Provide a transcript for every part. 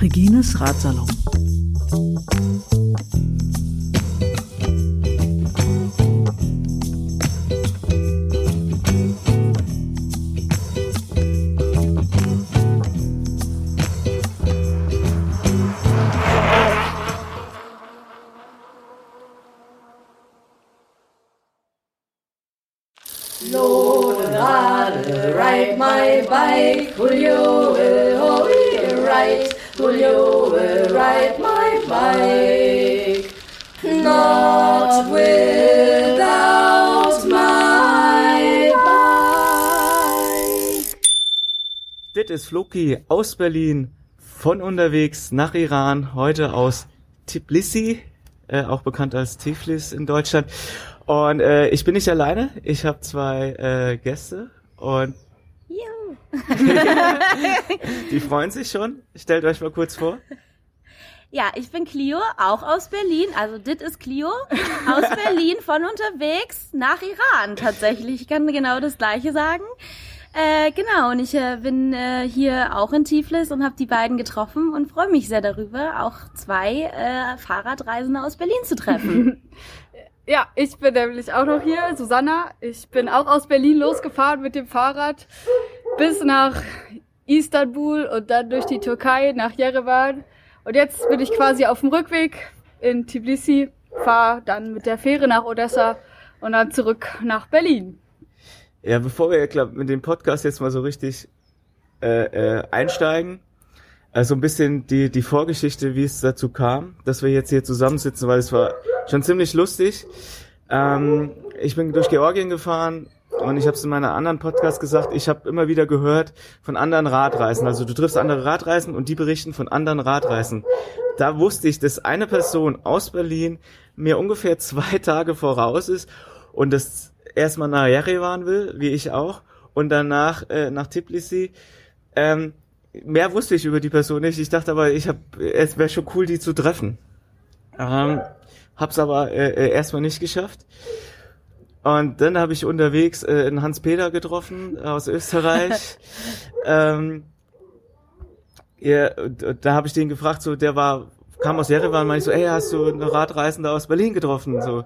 Regines Ratsalon. Floki aus Berlin, von unterwegs nach Iran, heute aus Tbilisi, äh, auch bekannt als Tiflis in Deutschland. Und äh, ich bin nicht alleine, ich habe zwei äh, Gäste und die freuen sich schon. Stellt euch mal kurz vor. Ja, ich bin Clio, auch aus Berlin. Also dit ist Clio aus Berlin von unterwegs nach Iran tatsächlich. Ich kann genau das gleiche sagen. Äh, genau, und ich äh, bin äh, hier auch in Tiflis und habe die beiden getroffen und freue mich sehr darüber, auch zwei äh, Fahrradreisende aus Berlin zu treffen. Ja, ich bin nämlich auch noch hier, Susanna. Ich bin auch aus Berlin losgefahren mit dem Fahrrad bis nach Istanbul und dann durch die Türkei nach Yerevan. Und jetzt bin ich quasi auf dem Rückweg in Tbilisi, fahre dann mit der Fähre nach Odessa und dann zurück nach Berlin. Ja, bevor wir glaub, mit dem Podcast jetzt mal so richtig äh, äh, einsteigen, also ein bisschen die, die Vorgeschichte, wie es dazu kam, dass wir jetzt hier zusammensitzen, weil es war schon ziemlich lustig. Ähm, ich bin durch Georgien gefahren und ich habe es in meiner anderen Podcast gesagt, ich habe immer wieder gehört von anderen Radreisen. Also du triffst andere Radreisen und die berichten von anderen Radreisen. Da wusste ich, dass eine Person aus Berlin mir ungefähr zwei Tage voraus ist und das erstmal nach Yerevan will, wie ich auch, und danach äh, nach Tbilisi. Ähm, mehr wusste ich über die Person nicht. Ich dachte aber, ich hab, es wäre schon cool, die zu treffen. Ähm, hab's aber äh, äh, erstmal nicht geschafft. Und dann habe ich unterwegs äh, einen Hans-Peter getroffen aus Österreich. ähm, ja, und, und da habe ich den gefragt, so der war, kam aus Jerewan, meinte ich so, ey, hast du eine Radreisende aus Berlin getroffen? So.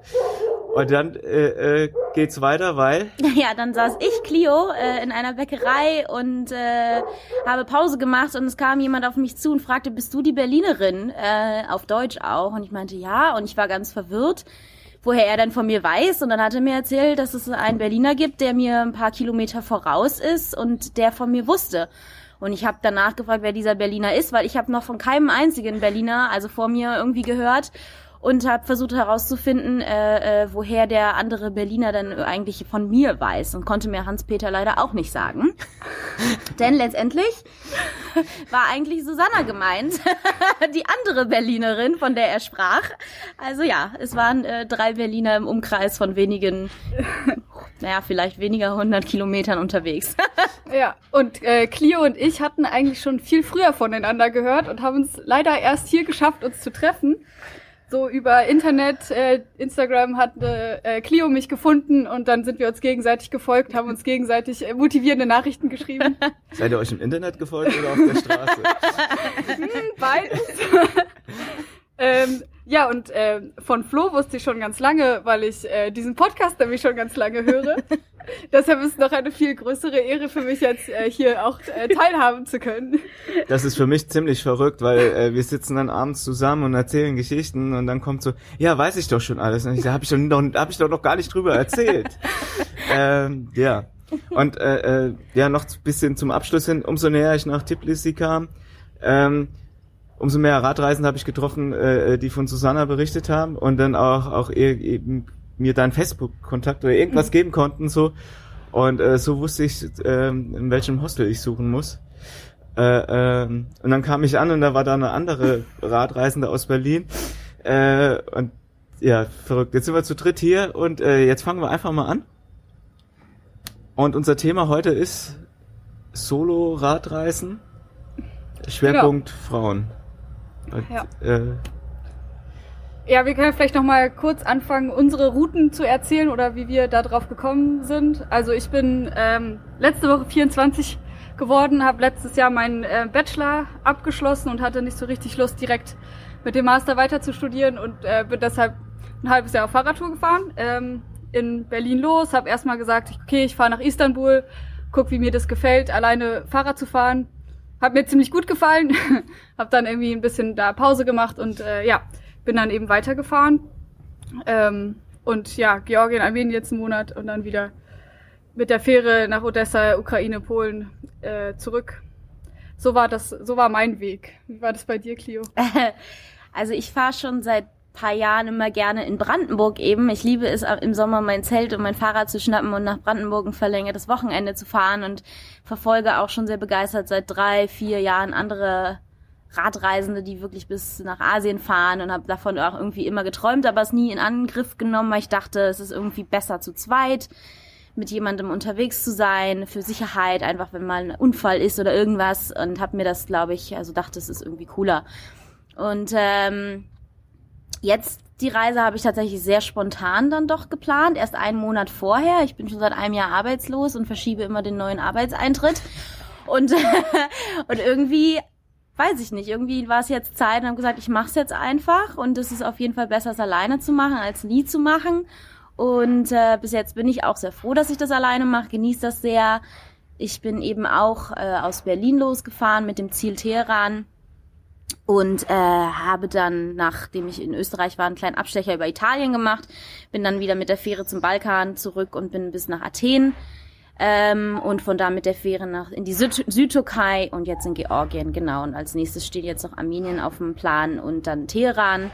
Und dann äh, äh, geht's weiter, weil. Ja, dann saß ich, Clio, äh, in einer Bäckerei und äh, habe Pause gemacht und es kam jemand auf mich zu und fragte, bist du die Berlinerin? Äh, auf Deutsch auch. Und ich meinte, ja. Und ich war ganz verwirrt, woher er denn von mir weiß. Und dann hat er mir erzählt, dass es einen Berliner gibt, der mir ein paar Kilometer voraus ist und der von mir wusste. Und ich habe danach gefragt, wer dieser Berliner ist, weil ich habe noch von keinem einzigen Berliner, also vor mir, irgendwie gehört und habe versucht herauszufinden, äh, äh, woher der andere Berliner dann eigentlich von mir weiß und konnte mir Hans-Peter leider auch nicht sagen. Denn letztendlich war eigentlich Susanna gemeint, die andere Berlinerin, von der er sprach. Also ja, es waren äh, drei Berliner im Umkreis von wenigen, naja, vielleicht weniger hundert Kilometern unterwegs. Ja, und äh, Clio und ich hatten eigentlich schon viel früher voneinander gehört und haben uns leider erst hier geschafft, uns zu treffen so über Internet, äh, Instagram hat äh, Clio mich gefunden und dann sind wir uns gegenseitig gefolgt, haben uns gegenseitig äh, motivierende Nachrichten geschrieben. Seid ihr euch im Internet gefolgt oder auf der Straße? hm, beides. ähm, ja, und äh, von Flo wusste ich schon ganz lange, weil ich äh, diesen Podcast nämlich schon ganz lange höre. Deshalb ist es noch eine viel größere Ehre für mich, jetzt äh, hier auch äh, teilhaben zu können. Das ist für mich ziemlich verrückt, weil äh, wir sitzen dann abends zusammen und erzählen Geschichten und dann kommt so, ja, weiß ich doch schon alles. Und ich, da habe ich, doch noch, hab ich doch noch gar nicht drüber erzählt. ähm, ja. Und äh, äh, ja, noch ein bisschen zum Abschluss hin, umso näher ich nach Tbilisi kam, ähm, umso mehr Radreisen habe ich getroffen, äh, die von Susanna berichtet haben und dann auch, auch eben mir dann Facebook-Kontakt oder irgendwas geben konnten so und äh, so wusste ich, äh, in welchem Hostel ich suchen muss. Äh, ähm, und dann kam ich an und da war da eine andere Radreisende aus Berlin äh, und ja, verrückt. Jetzt sind wir zu dritt hier und äh, jetzt fangen wir einfach mal an. Und unser Thema heute ist Solo-Radreisen, Schwerpunkt Frauen. Und, Ja. äh, ja, wir können vielleicht noch mal kurz anfangen, unsere Routen zu erzählen oder wie wir da drauf gekommen sind. Also ich bin ähm, letzte Woche 24 geworden, habe letztes Jahr meinen äh, Bachelor abgeschlossen und hatte nicht so richtig Lust, direkt mit dem Master weiter zu studieren und äh, bin deshalb ein halbes Jahr auf Fahrradtour gefahren. Ähm, in Berlin los, habe erstmal gesagt, okay, ich fahre nach Istanbul, guck, wie mir das gefällt, alleine Fahrrad zu fahren. Hat mir ziemlich gut gefallen, habe dann irgendwie ein bisschen da Pause gemacht und äh, ja, bin dann eben weitergefahren. Ähm, und ja, Georgien, Armenien jetzt einen Monat und dann wieder mit der Fähre nach Odessa, Ukraine, Polen äh, zurück. So war das, so war mein Weg. Wie war das bei dir, Clio? Also ich fahre schon seit paar Jahren immer gerne in Brandenburg eben. Ich liebe es im Sommer mein Zelt und mein Fahrrad zu schnappen und nach Brandenburg ein verlängertes Wochenende zu fahren und verfolge auch schon sehr begeistert seit drei, vier Jahren andere Radreisende, die wirklich bis nach Asien fahren und habe davon auch irgendwie immer geträumt, aber es nie in Angriff genommen, weil ich dachte, es ist irgendwie besser zu zweit mit jemandem unterwegs zu sein, für Sicherheit, einfach wenn mal ein Unfall ist oder irgendwas und habe mir das, glaube ich, also dachte, es ist irgendwie cooler. Und ähm, jetzt die Reise habe ich tatsächlich sehr spontan dann doch geplant, erst einen Monat vorher. Ich bin schon seit einem Jahr arbeitslos und verschiebe immer den neuen Arbeitseintritt. Und, und irgendwie, weiß ich nicht, irgendwie war es jetzt Zeit und habe gesagt, ich mache es jetzt einfach und es ist auf jeden Fall besser, es alleine zu machen, als nie zu machen. Und äh, bis jetzt bin ich auch sehr froh, dass ich das alleine mache, genieße das sehr. Ich bin eben auch äh, aus Berlin losgefahren mit dem Ziel Teheran und äh, habe dann, nachdem ich in Österreich war, einen kleinen Abstecher über Italien gemacht, bin dann wieder mit der Fähre zum Balkan zurück und bin bis nach Athen ähm, und von da mit der Fähre nach in die Süd Südtürkei und jetzt in Georgien, genau. Und als nächstes steht jetzt noch Armenien auf dem Plan und dann Teheran.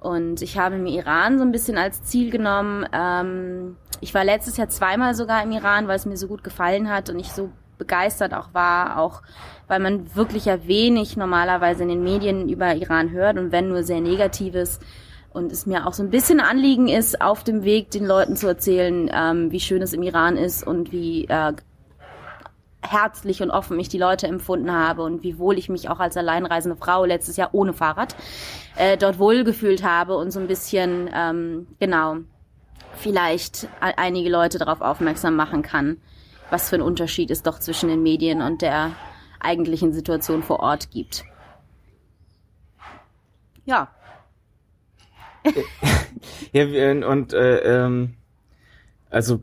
Und ich habe mir Iran so ein bisschen als Ziel genommen. Ähm, ich war letztes Jahr zweimal sogar im Iran, weil es mir so gut gefallen hat und ich so begeistert auch war, auch weil man wirklich ja wenig normalerweise in den Medien über Iran hört und wenn nur sehr Negatives. Und es mir auch so ein bisschen Anliegen ist, auf dem Weg den Leuten zu erzählen, ähm, wie schön es im Iran ist und wie äh, herzlich und offen ich die Leute empfunden habe und wie wohl ich mich auch als alleinreisende Frau letztes Jahr ohne Fahrrad äh, dort wohlgefühlt habe und so ein bisschen, ähm, genau, vielleicht einige Leute darauf aufmerksam machen kann, was für ein Unterschied es doch zwischen den Medien und der eigentlichen Situation vor Ort gibt. Ja. Ja, und äh, ähm, also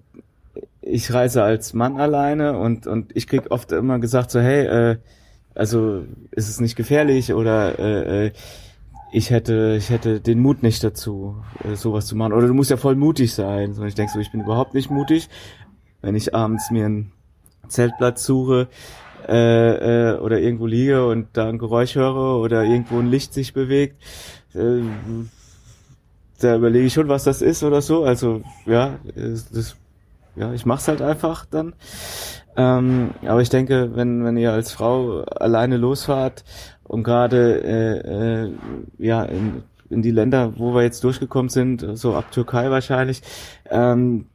ich reise als Mann alleine und und ich krieg oft immer gesagt so hey äh, also ist es nicht gefährlich oder äh, äh ich hätte ich hätte den Mut nicht dazu äh, sowas zu machen. Oder du musst ja voll mutig sein. Und ich denke so ich bin überhaupt nicht mutig. Wenn ich abends mir einen Zeltplatz suche äh, äh, oder irgendwo liege und da ein Geräusch höre oder irgendwo ein Licht sich bewegt, äh, da überlege ich schon, was das ist oder so. Also ja, das, ja, ich mach's halt einfach dann. Ähm, aber ich denke, wenn wenn ihr als Frau alleine losfahrt und gerade äh, äh, ja in, in die Länder, wo wir jetzt durchgekommen sind, so ab Türkei wahrscheinlich, ähm,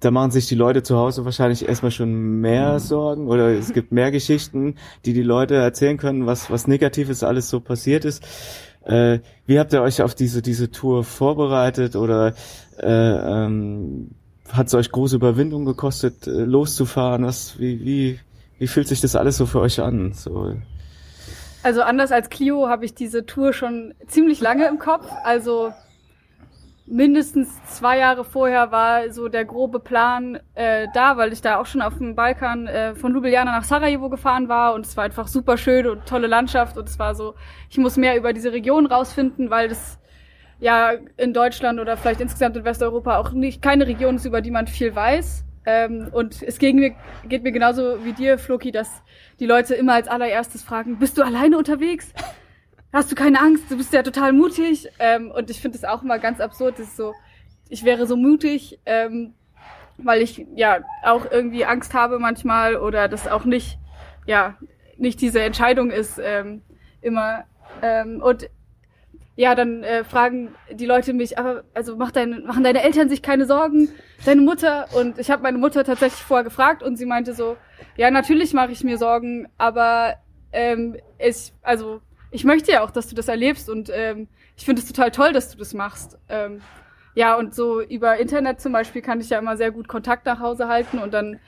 da machen sich die Leute zu Hause wahrscheinlich erstmal schon mehr mhm. Sorgen oder es gibt mehr Geschichten, die die Leute erzählen können, was, was Negatives alles so passiert ist. Äh, wie habt ihr euch auf diese, diese Tour vorbereitet oder äh, ähm, hat es euch große Überwindung gekostet, äh, loszufahren? Was, wie, wie, wie fühlt sich das alles so für euch an? So. Also anders als Clio habe ich diese Tour schon ziemlich lange im Kopf. Also mindestens zwei Jahre vorher war so der grobe Plan äh, da, weil ich da auch schon auf dem Balkan äh, von Ljubljana nach Sarajevo gefahren war und es war einfach super schön und tolle Landschaft und es war so, ich muss mehr über diese Region rausfinden, weil das ja in Deutschland oder vielleicht insgesamt in Westeuropa auch nicht keine Region ist, über die man viel weiß. Ähm, und es geht mir, geht mir genauso wie dir, Floki, dass die Leute immer als allererstes fragen, bist du alleine unterwegs? Hast du keine Angst, du bist ja total mutig. Ähm, und ich finde es auch immer ganz absurd, dass so, ich wäre so mutig, ähm, weil ich ja auch irgendwie Angst habe manchmal oder das auch nicht, ja, nicht diese Entscheidung ist ähm, immer. Ähm, und ja, dann äh, fragen die Leute mich, aber also mach dein, machen deine Eltern sich keine Sorgen, deine Mutter und ich habe meine Mutter tatsächlich vorher gefragt und sie meinte so, ja natürlich mache ich mir Sorgen, aber ähm, ich also ich möchte ja auch, dass du das erlebst und ähm, ich finde es total toll, dass du das machst. Ähm, ja, und so über Internet zum Beispiel kann ich ja immer sehr gut Kontakt nach Hause halten und dann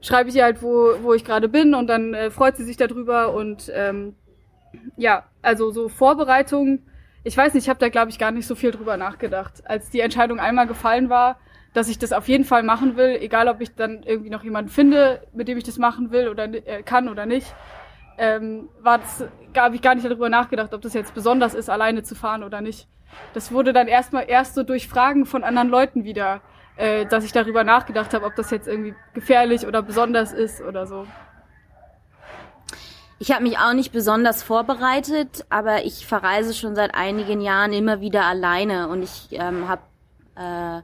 schreibe ich ihr halt, wo, wo ich gerade bin und dann äh, freut sie sich darüber und ähm, ja, also so Vorbereitung, ich weiß nicht, ich habe da glaube ich gar nicht so viel drüber nachgedacht. Als die Entscheidung einmal gefallen war, dass ich das auf jeden Fall machen will, egal ob ich dann irgendwie noch jemanden finde, mit dem ich das machen will oder äh, kann oder nicht, ähm, war das, habe ich gar nicht darüber nachgedacht, ob das jetzt besonders ist, alleine zu fahren oder nicht. Das wurde dann erstmal erst so durch Fragen von anderen Leuten wieder, äh, dass ich darüber nachgedacht habe, ob das jetzt irgendwie gefährlich oder besonders ist oder so. Ich habe mich auch nicht besonders vorbereitet, aber ich verreise schon seit einigen Jahren immer wieder alleine und ich ähm, hab, äh,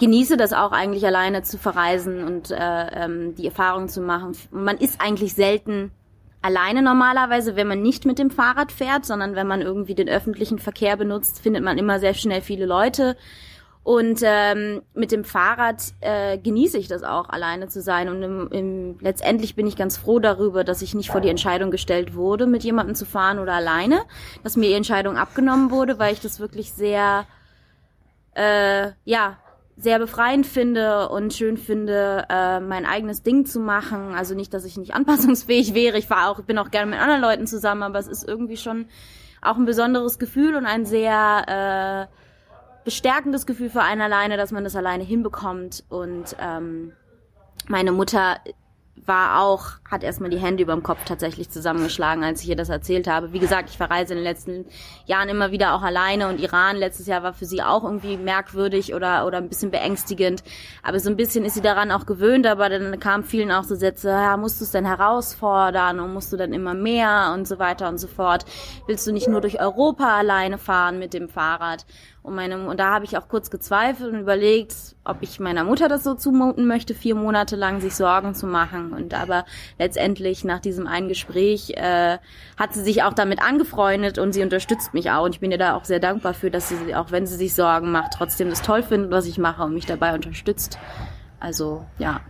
genieße das auch eigentlich alleine zu verreisen und äh, ähm, die Erfahrung zu machen. Man ist eigentlich selten alleine normalerweise, wenn man nicht mit dem Fahrrad fährt, sondern wenn man irgendwie den öffentlichen Verkehr benutzt, findet man immer sehr schnell viele Leute. Und ähm, mit dem Fahrrad äh, genieße ich das auch, alleine zu sein. Und im, im, letztendlich bin ich ganz froh darüber, dass ich nicht vor die Entscheidung gestellt wurde, mit jemandem zu fahren oder alleine, dass mir die Entscheidung abgenommen wurde, weil ich das wirklich sehr, äh, ja, sehr befreiend finde und schön finde, äh, mein eigenes Ding zu machen. Also nicht, dass ich nicht anpassungsfähig wäre. Ich war auch, bin auch gerne mit anderen Leuten zusammen, aber es ist irgendwie schon auch ein besonderes Gefühl und ein sehr äh, bestärkendes Gefühl für einen alleine, dass man das alleine hinbekommt. Und ähm, meine Mutter war auch, hat erstmal die Hände über dem Kopf tatsächlich zusammengeschlagen, als ich ihr das erzählt habe. Wie gesagt, ich verreise in den letzten Jahren immer wieder auch alleine und Iran letztes Jahr war für sie auch irgendwie merkwürdig oder, oder ein bisschen beängstigend. Aber so ein bisschen ist sie daran auch gewöhnt, aber dann kamen vielen auch so Sätze, ja, musst du es denn herausfordern und musst du dann immer mehr und so weiter und so fort. Willst du nicht nur durch Europa alleine fahren mit dem Fahrrad? Und, meine, und da habe ich auch kurz gezweifelt und überlegt, ob ich meiner Mutter das so zumuten möchte, vier Monate lang sich Sorgen zu machen. Und aber letztendlich nach diesem einen Gespräch äh, hat sie sich auch damit angefreundet und sie unterstützt mich auch. Und ich bin ihr da auch sehr dankbar für, dass sie, auch wenn sie sich Sorgen macht, trotzdem das toll findet, was ich mache und mich dabei unterstützt. Also ja.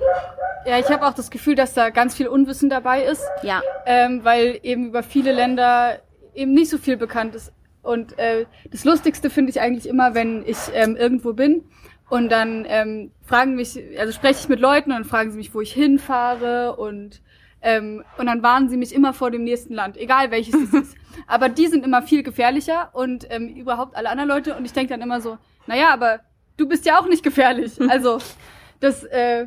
Ja, ich habe auch das Gefühl, dass da ganz viel Unwissen dabei ist. Ja. Ähm, weil eben über viele Länder eben nicht so viel bekannt ist. Und äh, das Lustigste finde ich eigentlich immer, wenn ich ähm, irgendwo bin und dann ähm, fragen mich, also spreche ich mit Leuten und fragen sie mich, wo ich hinfahre und ähm, und dann warnen sie mich immer vor dem nächsten Land, egal welches es ist. Aber die sind immer viel gefährlicher und ähm, überhaupt alle anderen Leute und ich denke dann immer so, naja, aber du bist ja auch nicht gefährlich. Also das äh,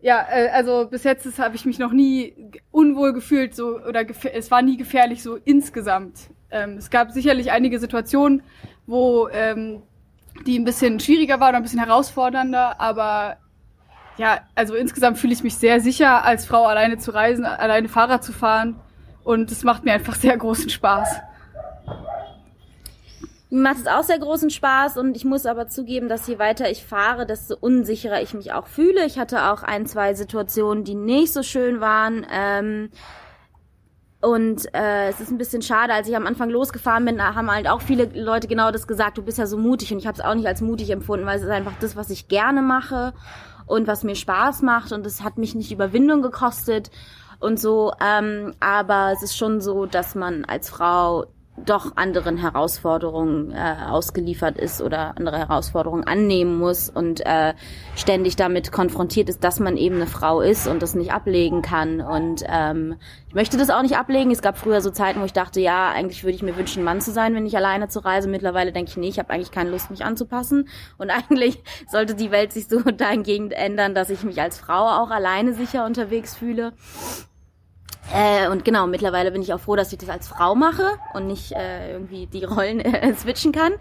ja, äh, also bis jetzt habe ich mich noch nie unwohl gefühlt so oder es war nie gefährlich so insgesamt. Ähm, es gab sicherlich einige Situationen, wo ähm, die ein bisschen schwieriger waren ein bisschen herausfordernder, aber ja, also insgesamt fühle ich mich sehr sicher, als Frau alleine zu reisen, alleine Fahrrad zu fahren und es macht mir einfach sehr großen Spaß. Mir macht es auch sehr großen Spaß und ich muss aber zugeben, dass je weiter ich fahre, desto unsicherer ich mich auch fühle. Ich hatte auch ein, zwei Situationen, die nicht so schön waren. Ähm, und äh, es ist ein bisschen schade, als ich am Anfang losgefahren bin, da haben halt auch viele Leute genau das gesagt, du bist ja so mutig und ich habe es auch nicht als mutig empfunden, weil es ist einfach das, was ich gerne mache und was mir Spaß macht und es hat mich nicht Überwindung gekostet und so. Ähm, aber es ist schon so, dass man als Frau doch anderen Herausforderungen äh, ausgeliefert ist oder andere Herausforderungen annehmen muss und äh, ständig damit konfrontiert ist, dass man eben eine Frau ist und das nicht ablegen kann. Und ähm, ich möchte das auch nicht ablegen. Es gab früher so Zeiten, wo ich dachte, ja, eigentlich würde ich mir wünschen, Mann zu sein, wenn ich alleine zu reise. Mittlerweile denke ich, nee, ich habe eigentlich keine Lust, mich anzupassen. Und eigentlich sollte die Welt sich so dahingehend ändern, dass ich mich als Frau auch alleine sicher unterwegs fühle. Äh, und genau, mittlerweile bin ich auch froh, dass ich das als Frau mache und nicht äh, irgendwie die Rollen äh, switchen kann.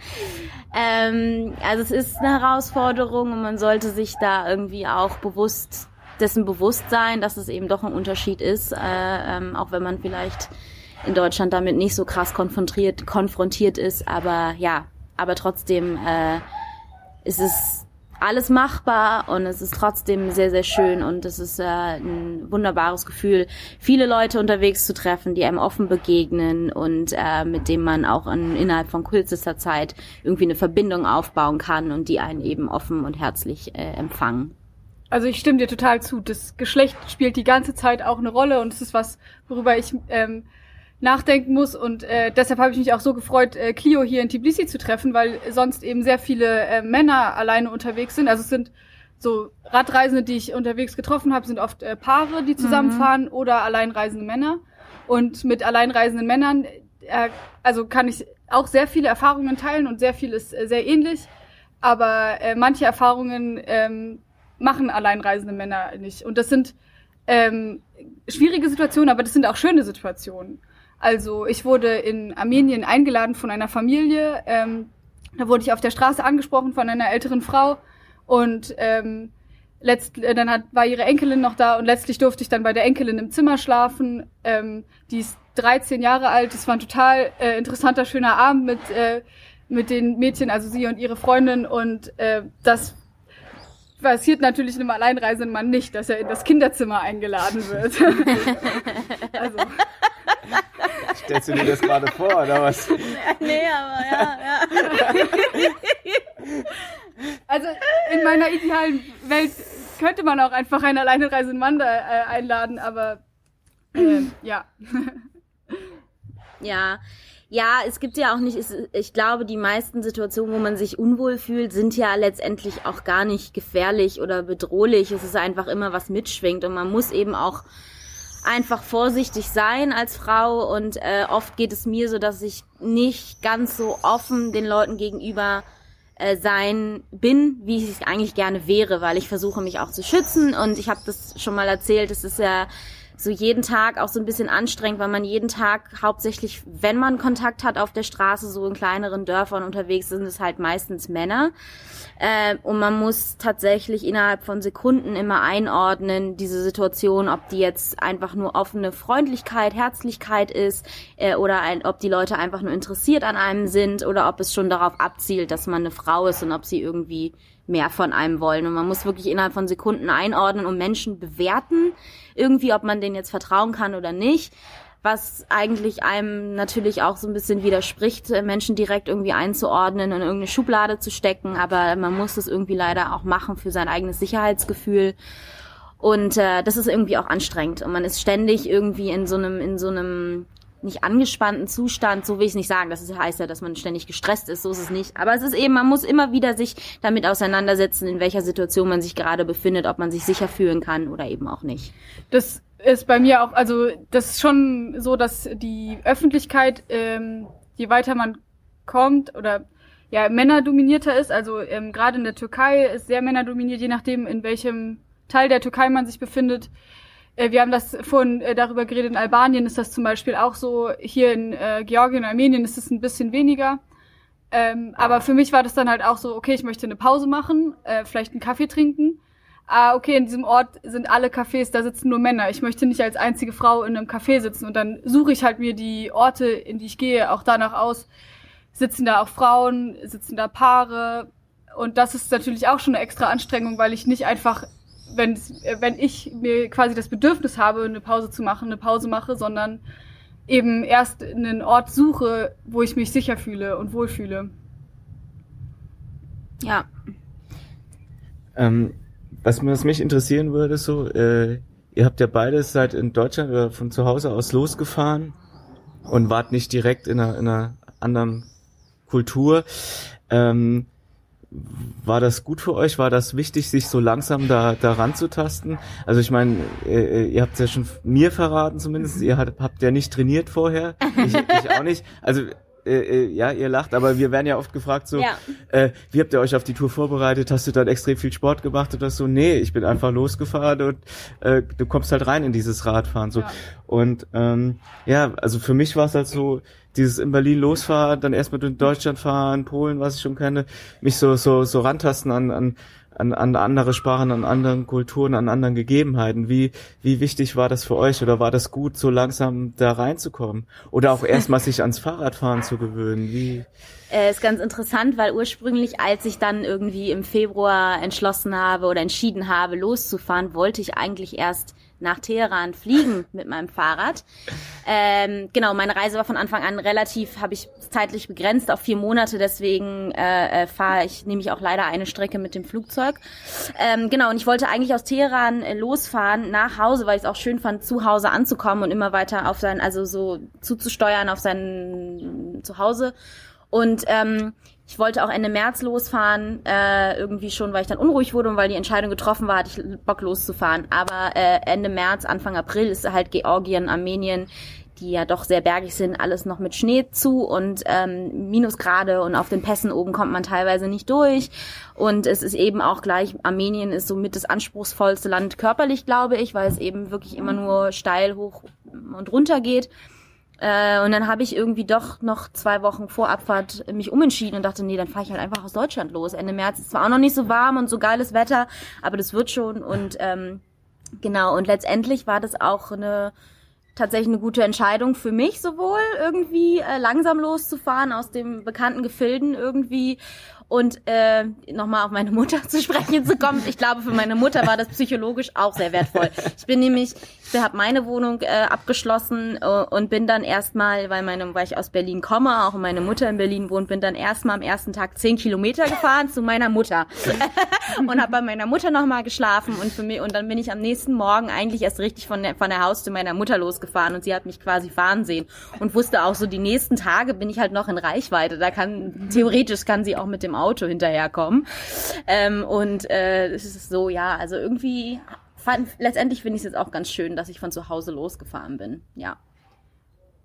Ähm, also es ist eine Herausforderung und man sollte sich da irgendwie auch bewusst dessen bewusst sein, dass es eben doch ein Unterschied ist, äh, ähm, auch wenn man vielleicht in Deutschland damit nicht so krass konfrontiert, konfrontiert ist. Aber ja, aber trotzdem äh, ist es alles machbar und es ist trotzdem sehr, sehr schön und es ist äh, ein wunderbares Gefühl, viele Leute unterwegs zu treffen, die einem offen begegnen und äh, mit dem man auch in, innerhalb von kürzester Zeit irgendwie eine Verbindung aufbauen kann und die einen eben offen und herzlich äh, empfangen. Also ich stimme dir total zu. Das Geschlecht spielt die ganze Zeit auch eine Rolle und es ist was, worüber ich ähm, nachdenken muss und äh, deshalb habe ich mich auch so gefreut, äh, Clio hier in Tbilisi zu treffen, weil sonst eben sehr viele äh, Männer alleine unterwegs sind. Also es sind so Radreisende, die ich unterwegs getroffen habe, sind oft äh, Paare, die zusammenfahren mhm. oder alleinreisende Männer. Und mit alleinreisenden Männern, äh, also kann ich auch sehr viele Erfahrungen teilen und sehr viel ist äh, sehr ähnlich. Aber äh, manche Erfahrungen ähm, machen alleinreisende Männer nicht. Und das sind ähm, schwierige Situationen, aber das sind auch schöne Situationen. Also ich wurde in Armenien eingeladen von einer Familie. Ähm, da wurde ich auf der Straße angesprochen von einer älteren Frau und ähm, letzt, äh, dann hat, war ihre Enkelin noch da und letztlich durfte ich dann bei der Enkelin im Zimmer schlafen. Ähm, die ist 13 Jahre alt. Es war ein total äh, interessanter, schöner Abend mit äh, mit den Mädchen, also sie und ihre Freundin und äh, das passiert natürlich einem alleinreisenden Mann nicht, dass er in das Kinderzimmer eingeladen wird. also. Stellst du dir das gerade vor, oder was? Nee, aber ja, ja. Also in meiner idealen Welt könnte man auch einfach einen alleinreisenden Mann da äh, einladen, aber äh, ja. Ja, ja, es gibt ja auch nicht, ich glaube, die meisten Situationen, wo man sich unwohl fühlt, sind ja letztendlich auch gar nicht gefährlich oder bedrohlich. Es ist einfach immer was mitschwingt und man muss eben auch einfach vorsichtig sein als Frau und äh, oft geht es mir so, dass ich nicht ganz so offen den Leuten gegenüber äh, sein bin, wie ich es eigentlich gerne wäre, weil ich versuche mich auch zu schützen und ich habe das schon mal erzählt, es ist ja so jeden Tag auch so ein bisschen anstrengend, weil man jeden Tag hauptsächlich, wenn man Kontakt hat auf der Straße, so in kleineren Dörfern unterwegs, sind es halt meistens Männer. Äh, und man muss tatsächlich innerhalb von Sekunden immer einordnen, diese Situation, ob die jetzt einfach nur offene Freundlichkeit, Herzlichkeit ist äh, oder ein, ob die Leute einfach nur interessiert an einem sind oder ob es schon darauf abzielt, dass man eine Frau ist und ob sie irgendwie mehr von einem wollen. Und man muss wirklich innerhalb von Sekunden einordnen und Menschen bewerten, irgendwie, ob man denen jetzt vertrauen kann oder nicht. Was eigentlich einem natürlich auch so ein bisschen widerspricht, äh, Menschen direkt irgendwie einzuordnen und irgendeine Schublade zu stecken. Aber man muss das irgendwie leider auch machen für sein eigenes Sicherheitsgefühl. Und äh, das ist irgendwie auch anstrengend. Und man ist ständig irgendwie in so einem, in so einem nicht angespannten Zustand, so will ich es nicht sagen. Das heißt ja, dass man ständig gestresst ist, so ist es nicht. Aber es ist eben, man muss immer wieder sich damit auseinandersetzen, in welcher Situation man sich gerade befindet, ob man sich sicher fühlen kann oder eben auch nicht. Das ist bei mir auch, also das ist schon so, dass die Öffentlichkeit, ähm, je weiter man kommt oder ja, männerdominierter ist, also ähm, gerade in der Türkei ist sehr männerdominiert, je nachdem, in welchem Teil der Türkei man sich befindet, äh, wir haben das vorhin äh, darüber geredet, in Albanien ist das zum Beispiel auch so, hier in äh, Georgien Armenien ist es ein bisschen weniger. Ähm, aber für mich war das dann halt auch so, okay, ich möchte eine Pause machen, äh, vielleicht einen Kaffee trinken. Ah, okay, in diesem Ort sind alle Cafés, da sitzen nur Männer. Ich möchte nicht als einzige Frau in einem Café sitzen und dann suche ich halt mir die Orte, in die ich gehe, auch danach aus. Sitzen da auch Frauen, sitzen da Paare. Und das ist natürlich auch schon eine extra Anstrengung, weil ich nicht einfach wenn, wenn ich mir quasi das Bedürfnis habe, eine Pause zu machen, eine Pause mache, sondern eben erst einen Ort suche, wo ich mich sicher fühle und wohlfühle. Ja. Ähm, was, was mich interessieren würde, so, äh, ihr habt ja beides seit in Deutschland oder von zu Hause aus losgefahren und wart nicht direkt in einer, in einer anderen Kultur. Ähm, war das gut für euch? War das wichtig, sich so langsam da, da ranzutasten? Also ich meine, äh, ihr habt ja schon mir verraten zumindest, ihr habt, habt ja nicht trainiert vorher, ich, ich auch nicht. Also äh, äh, ja, ihr lacht, aber wir werden ja oft gefragt so, ja. äh, wie habt ihr euch auf die Tour vorbereitet? Hast du dann extrem viel Sport gemacht oder so? Nee, ich bin einfach losgefahren und äh, du kommst halt rein in dieses Radfahren so. Ja. Und ähm, ja, also für mich war es halt so, dieses in Berlin losfahren, dann erstmal durch Deutschland fahren, Polen, was ich schon kenne, mich so so so rantasten an an an, an andere Sprachen, an anderen Kulturen, an anderen Gegebenheiten. Wie, wie wichtig war das für euch oder war das gut, so langsam da reinzukommen? Oder auch erstmal sich ans Fahrradfahren zu gewöhnen? Wie? Äh, ist ganz interessant, weil ursprünglich, als ich dann irgendwie im Februar entschlossen habe oder entschieden habe, loszufahren, wollte ich eigentlich erst nach Teheran fliegen mit meinem Fahrrad. Ähm, genau, meine Reise war von Anfang an relativ, habe ich zeitlich begrenzt auf vier Monate, deswegen äh, äh, fahre ich, nehme ich auch leider eine Strecke mit dem Flugzeug. Ähm, genau, und ich wollte eigentlich aus Teheran äh, losfahren nach Hause, weil ich es auch schön fand, zu Hause anzukommen und immer weiter auf sein, also so zuzusteuern auf sein Zuhause. Und ähm, ich wollte auch Ende März losfahren, äh, irgendwie schon, weil ich dann unruhig wurde und weil die Entscheidung getroffen war, hatte ich Bock loszufahren. Aber äh, Ende März, Anfang April ist halt Georgien, Armenien, die ja doch sehr bergig sind, alles noch mit Schnee zu und ähm, Minusgrade und auf den Pässen oben kommt man teilweise nicht durch. Und es ist eben auch gleich, Armenien ist somit das anspruchsvollste Land körperlich, glaube ich, weil es eben wirklich immer nur steil hoch und runter geht. Äh, und dann habe ich irgendwie doch noch zwei Wochen vor Abfahrt mich umentschieden und dachte, nee, dann fahre ich halt einfach aus Deutschland los. Ende März ist zwar auch noch nicht so warm und so geiles Wetter, aber das wird schon. Und ähm, genau, und letztendlich war das auch eine tatsächlich eine gute Entscheidung für mich sowohl irgendwie äh, langsam loszufahren aus dem bekannten Gefilden irgendwie und äh, nochmal auf meine Mutter zu sprechen zu kommen. Ich glaube, für meine Mutter war das psychologisch auch sehr wertvoll. Ich bin nämlich, ich habe meine Wohnung äh, abgeschlossen äh, und bin dann erstmal, weil meine, weil ich aus Berlin komme, auch meine Mutter in Berlin wohnt, bin dann erstmal am ersten Tag zehn Kilometer gefahren zu meiner Mutter und habe bei meiner Mutter nochmal geschlafen und für mich und dann bin ich am nächsten Morgen eigentlich erst richtig von der von der Haustür meiner Mutter losgefahren und sie hat mich quasi fahren sehen und wusste auch so die nächsten Tage bin ich halt noch in Reichweite. Da kann theoretisch kann sie auch mit dem Auto hinterherkommen. Ähm, und äh, es ist so, ja, also irgendwie fand, letztendlich finde ich es jetzt auch ganz schön, dass ich von zu Hause losgefahren bin. Ja.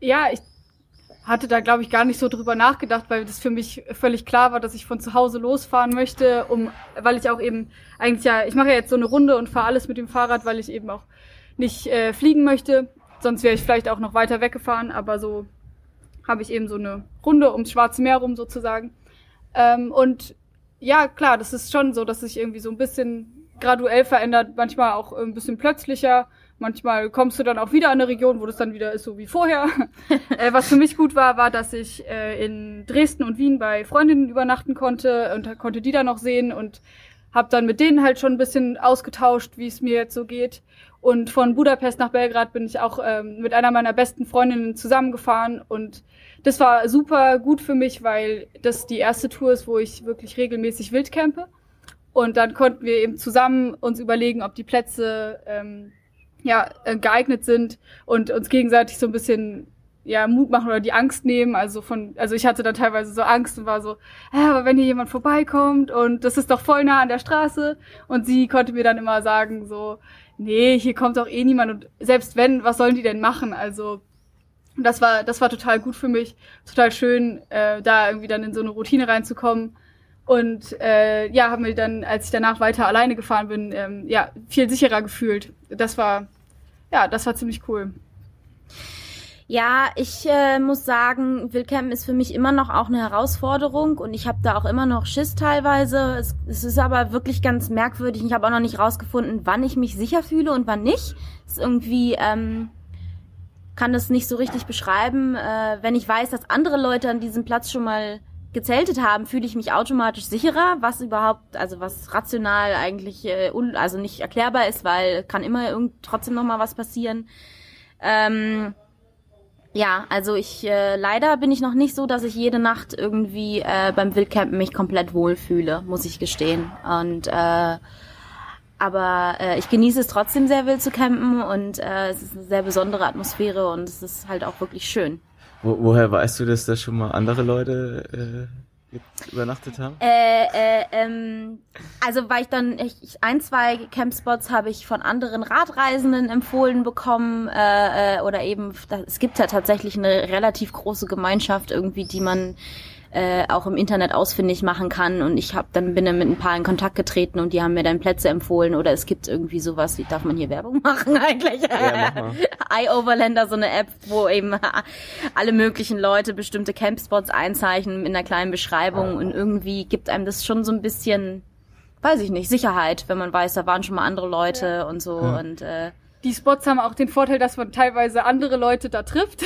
Ja, ich hatte da, glaube ich, gar nicht so drüber nachgedacht, weil das für mich völlig klar war, dass ich von zu Hause losfahren möchte, um, weil ich auch eben eigentlich ja, ich mache ja jetzt so eine Runde und fahre alles mit dem Fahrrad, weil ich eben auch nicht äh, fliegen möchte. Sonst wäre ich vielleicht auch noch weiter weggefahren, aber so habe ich eben so eine Runde ums Schwarze Meer rum sozusagen. Ähm, und ja, klar, das ist schon so, dass sich irgendwie so ein bisschen graduell verändert, manchmal auch ein bisschen plötzlicher. Manchmal kommst du dann auch wieder an eine Region, wo das dann wieder ist so wie vorher. äh, was für mich gut war, war, dass ich äh, in Dresden und Wien bei Freundinnen übernachten konnte und konnte die dann noch sehen und habe dann mit denen halt schon ein bisschen ausgetauscht, wie es mir jetzt so geht. Und von Budapest nach Belgrad bin ich auch ähm, mit einer meiner besten Freundinnen zusammengefahren und das war super gut für mich, weil das die erste Tour ist, wo ich wirklich regelmäßig wild campe. Und dann konnten wir eben zusammen uns überlegen, ob die Plätze ähm, ja, äh, geeignet sind und uns gegenseitig so ein bisschen ja, Mut machen oder die Angst nehmen. Also von, also ich hatte dann teilweise so Angst und war so, ja, aber wenn hier jemand vorbeikommt und das ist doch voll nah an der Straße. Und sie konnte mir dann immer sagen, so, nee, hier kommt doch eh niemand und selbst wenn, was sollen die denn machen? Also das war, das war total gut für mich, total schön, äh, da irgendwie dann in so eine Routine reinzukommen. Und äh, ja, habe mir dann, als ich danach weiter alleine gefahren bin, ähm, ja, viel sicherer gefühlt. Das war, ja, das war ziemlich cool. Ja, ich äh, muss sagen, Wildcampen ist für mich immer noch auch eine Herausforderung und ich habe da auch immer noch Schiss teilweise. Es, es ist aber wirklich ganz merkwürdig. Ich habe auch noch nicht rausgefunden, wann ich mich sicher fühle und wann nicht. Ist irgendwie ähm, kann das nicht so richtig beschreiben. Äh, wenn ich weiß, dass andere Leute an diesem Platz schon mal gezeltet haben, fühle ich mich automatisch sicherer, was überhaupt, also was rational eigentlich äh, un, also nicht erklärbar ist, weil kann immer irgend, trotzdem noch mal was passieren. Ähm, ja, also ich äh, leider bin ich noch nicht so, dass ich jede Nacht irgendwie äh, beim Wildcampen mich komplett wohlfühle, muss ich gestehen. Und äh, aber äh, ich genieße es trotzdem sehr wild zu campen und äh, es ist eine sehr besondere Atmosphäre und es ist halt auch wirklich schön. Wo, woher weißt du, dass da schon mal andere Leute äh, übernachtet haben? Äh, äh, ähm, also weil ich dann ich, ein, zwei Campspots habe ich von anderen Radreisenden empfohlen bekommen äh, äh, oder eben es gibt ja tatsächlich eine relativ große Gemeinschaft irgendwie, die man äh, auch im Internet ausfindig machen kann. Und ich habe dann bin dann mit ein paar in Kontakt getreten und die haben mir dann Plätze empfohlen oder es gibt irgendwie sowas, wie darf man hier Werbung machen eigentlich? Ja, mach iOverlander, so eine App, wo eben alle möglichen Leute bestimmte Campspots einzeichnen in einer kleinen Beschreibung und irgendwie gibt einem das schon so ein bisschen, weiß ich nicht, Sicherheit, wenn man weiß, da waren schon mal andere Leute ja. und so ja. und äh, die Spots haben auch den Vorteil, dass man teilweise andere Leute da trifft.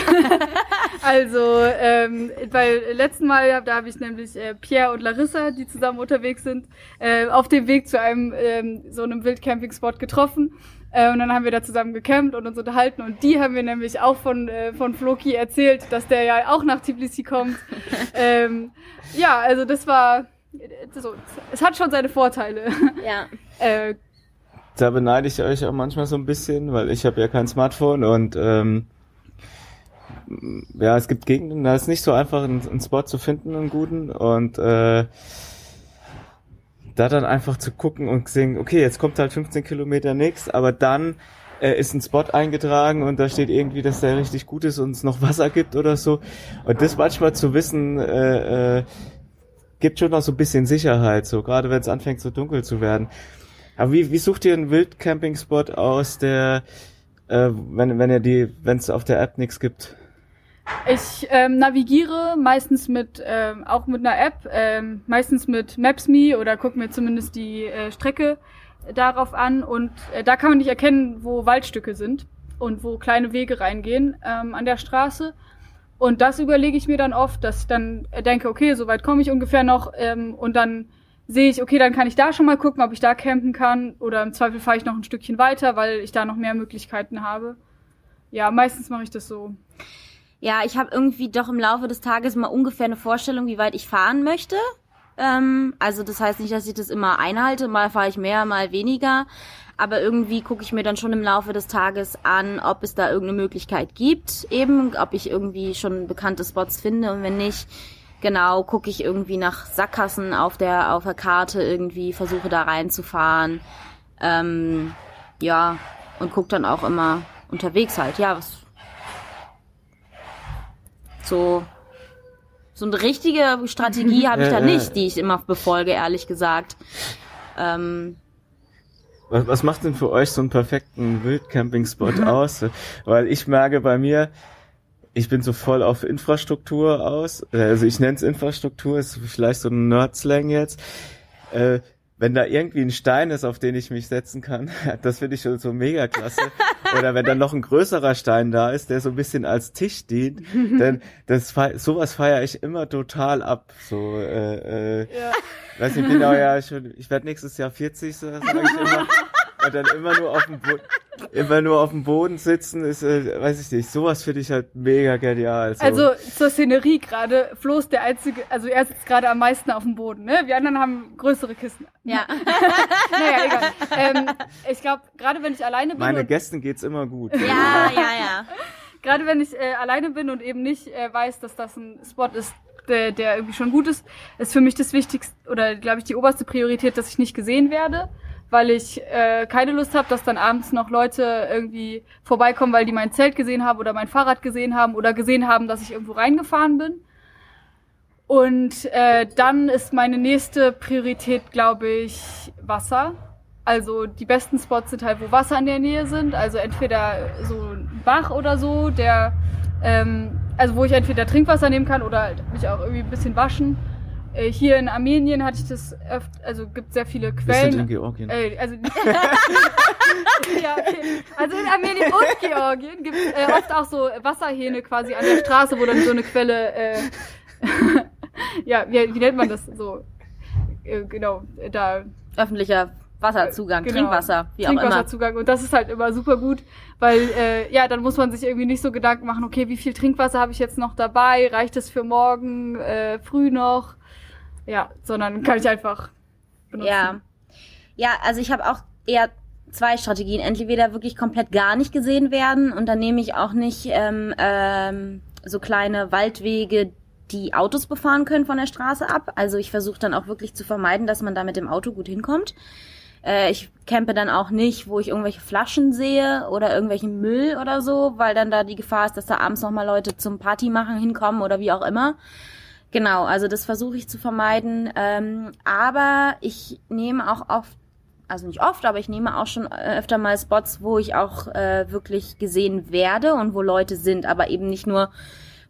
also, ähm, weil letzten Mal, da habe ich nämlich äh, Pierre und Larissa, die zusammen unterwegs sind, äh, auf dem Weg zu einem ähm, so einem Wildcamping-Spot getroffen. Äh, und dann haben wir da zusammen gecampt und uns unterhalten. Und die haben mir nämlich auch von, äh, von Floki erzählt, dass der ja auch nach Tbilisi kommt. ähm, ja, also das war so, es hat schon seine Vorteile. Ja. äh, Da beneide ich euch auch manchmal so ein bisschen, weil ich habe ja kein Smartphone und ähm, ja, es gibt Gegenden, da ist nicht so einfach, einen, einen Spot zu finden, einen guten und äh, da dann einfach zu gucken und sehen, okay, jetzt kommt halt 15 Kilometer nix, aber dann äh, ist ein Spot eingetragen und da steht irgendwie, dass der richtig gut ist und es noch Wasser gibt oder so. Und das manchmal zu wissen, äh, äh, gibt schon noch so ein bisschen Sicherheit, so gerade wenn es anfängt so dunkel zu werden. Aber wie, wie sucht ihr einen Wildcamping-Spot aus, der, äh, wenn, wenn ihr die, wenn es auf der App nichts gibt? Ich ähm, navigiere meistens mit, ähm, auch mit einer App, ähm, meistens mit Maps.me oder gucke mir zumindest die äh, Strecke darauf an und äh, da kann man nicht erkennen, wo Waldstücke sind und wo kleine Wege reingehen ähm, an der Straße. Und das überlege ich mir dann oft, dass ich dann denke, okay, so weit komme ich ungefähr noch ähm, und dann sehe ich, okay, dann kann ich da schon mal gucken, ob ich da campen kann oder im Zweifel fahre ich noch ein Stückchen weiter, weil ich da noch mehr Möglichkeiten habe. Ja, meistens mache ich das so. Ja, ich habe irgendwie doch im Laufe des Tages mal ungefähr eine Vorstellung, wie weit ich fahren möchte. Ähm, also das heißt nicht, dass ich das immer einhalte, mal fahre ich mehr, mal weniger. Aber irgendwie gucke ich mir dann schon im Laufe des Tages an, ob es da irgendeine Möglichkeit gibt, eben, ob ich irgendwie schon bekannte Spots finde und wenn nicht, genau, gucke ich irgendwie nach Sackgassen auf der auf der Karte irgendwie, versuche da reinzufahren. Ähm, ja, und guck dann auch immer unterwegs halt, ja, was so so eine richtige Strategie habe ich da nicht, die ich immer befolge, ehrlich gesagt. Ähm, Was, was macht denn für euch so einen perfekten Wildcamping-Spot aus? Weil ich merke bei mir, ich bin so voll auf Infrastruktur aus. Also ich nenne es Infrastruktur, ist vielleicht so ein Nerd-Slang jetzt. Äh, wenn da irgendwie ein Stein ist, auf den ich mich setzen kann, das finde ich schon so mega klasse. Oder wenn dann noch ein größerer Stein da ist, der so ein bisschen als Tisch dient, dann das sowas feiere ich immer total ab. So, äh, äh, Ja. weiß nicht, bin auch ja schon, ich werde nächstes Jahr 40, so sage ich immer. Und dann immer nur auf dem Boden, immer nur auf dem Boden sitzen, ist, äh, weiß ich nicht, sowas finde ich halt mega genial. So. Also zur Szenerie gerade, Flo ist der einzige, also er sitzt gerade am meisten auf dem Boden, ne? Wir anderen haben größere Kisten. ja. Naja, egal. ähm, ich glaube, gerade wenn ich alleine bin Meine und Gästen geht's immer gut. ja, ja, ja. gerade wenn ich äh, alleine bin und eben nicht äh, weiß, dass das ein Spot ist, der, der irgendwie schon gut ist, ist für mich das Wichtigste oder glaube ich die oberste Priorität, dass ich nicht gesehen werde, weil ich äh, keine Lust habe, dass dann abends noch Leute irgendwie vorbeikommen, weil die mein Zelt gesehen haben oder mein Fahrrad gesehen haben oder gesehen haben, dass ich irgendwo reingefahren bin. Und äh, dann ist meine nächste Priorität, glaube ich, Wasser. Also die besten Spots sind halt, wo Wasser in der Nähe sind. Also entweder so ein Bach oder so, der ähm, also wo ich entweder Trinkwasser nehmen kann oder halt mich auch irgendwie ein bisschen waschen. Äh, hier in Armenien hatte ich das öfter, also gibt sehr viele Wir Quellen. sind in Georgien. Äh, also, ja, okay. also in Armenien und Georgien gibt es äh, oft auch so Wasserhähne quasi an der Straße, wo dann so eine Quelle, äh, ja, wie, wie nennt man das so? Äh, genau, äh, da Öffentlicher Wasserzugang, Genau. Trinkwasser, wie auch immer. Trinkwasserzugang. Und das ist halt immer super gut, weil äh, ja, dann muss man sich irgendwie nicht so Gedanken machen, okay, wie viel Trinkwasser habe ich jetzt noch dabei? Reicht es für morgen äh, früh noch? Ja, sondern kann ich einfach benutzen. Ja. Ja, also ich habe auch eher zwei Strategien. Entweder wirklich komplett gar nicht gesehen werden und dann nehme ich auch nicht ähm, ähm, so kleine Waldwege, die Autos befahren können von der Straße ab. Also ich versuche dann auch wirklich zu vermeiden, dass man da mit dem Auto gut hinkommt. Äh, ich campe dann auch nicht, wo ich irgendwelche Flaschen sehe oder irgendwelchen Müll oder so, weil dann da die Gefahr ist, dass da abends nochmal Leute zum Party machen hinkommen oder wie auch immer. Genau, also das versuche ich zu vermeiden. Ähm, aber ich nehme auch oft, also nicht oft, aber ich nehme auch schon äh, öfter mal Spots, wo ich auch äh, wirklich gesehen werde und wo Leute sind, aber eben nicht nur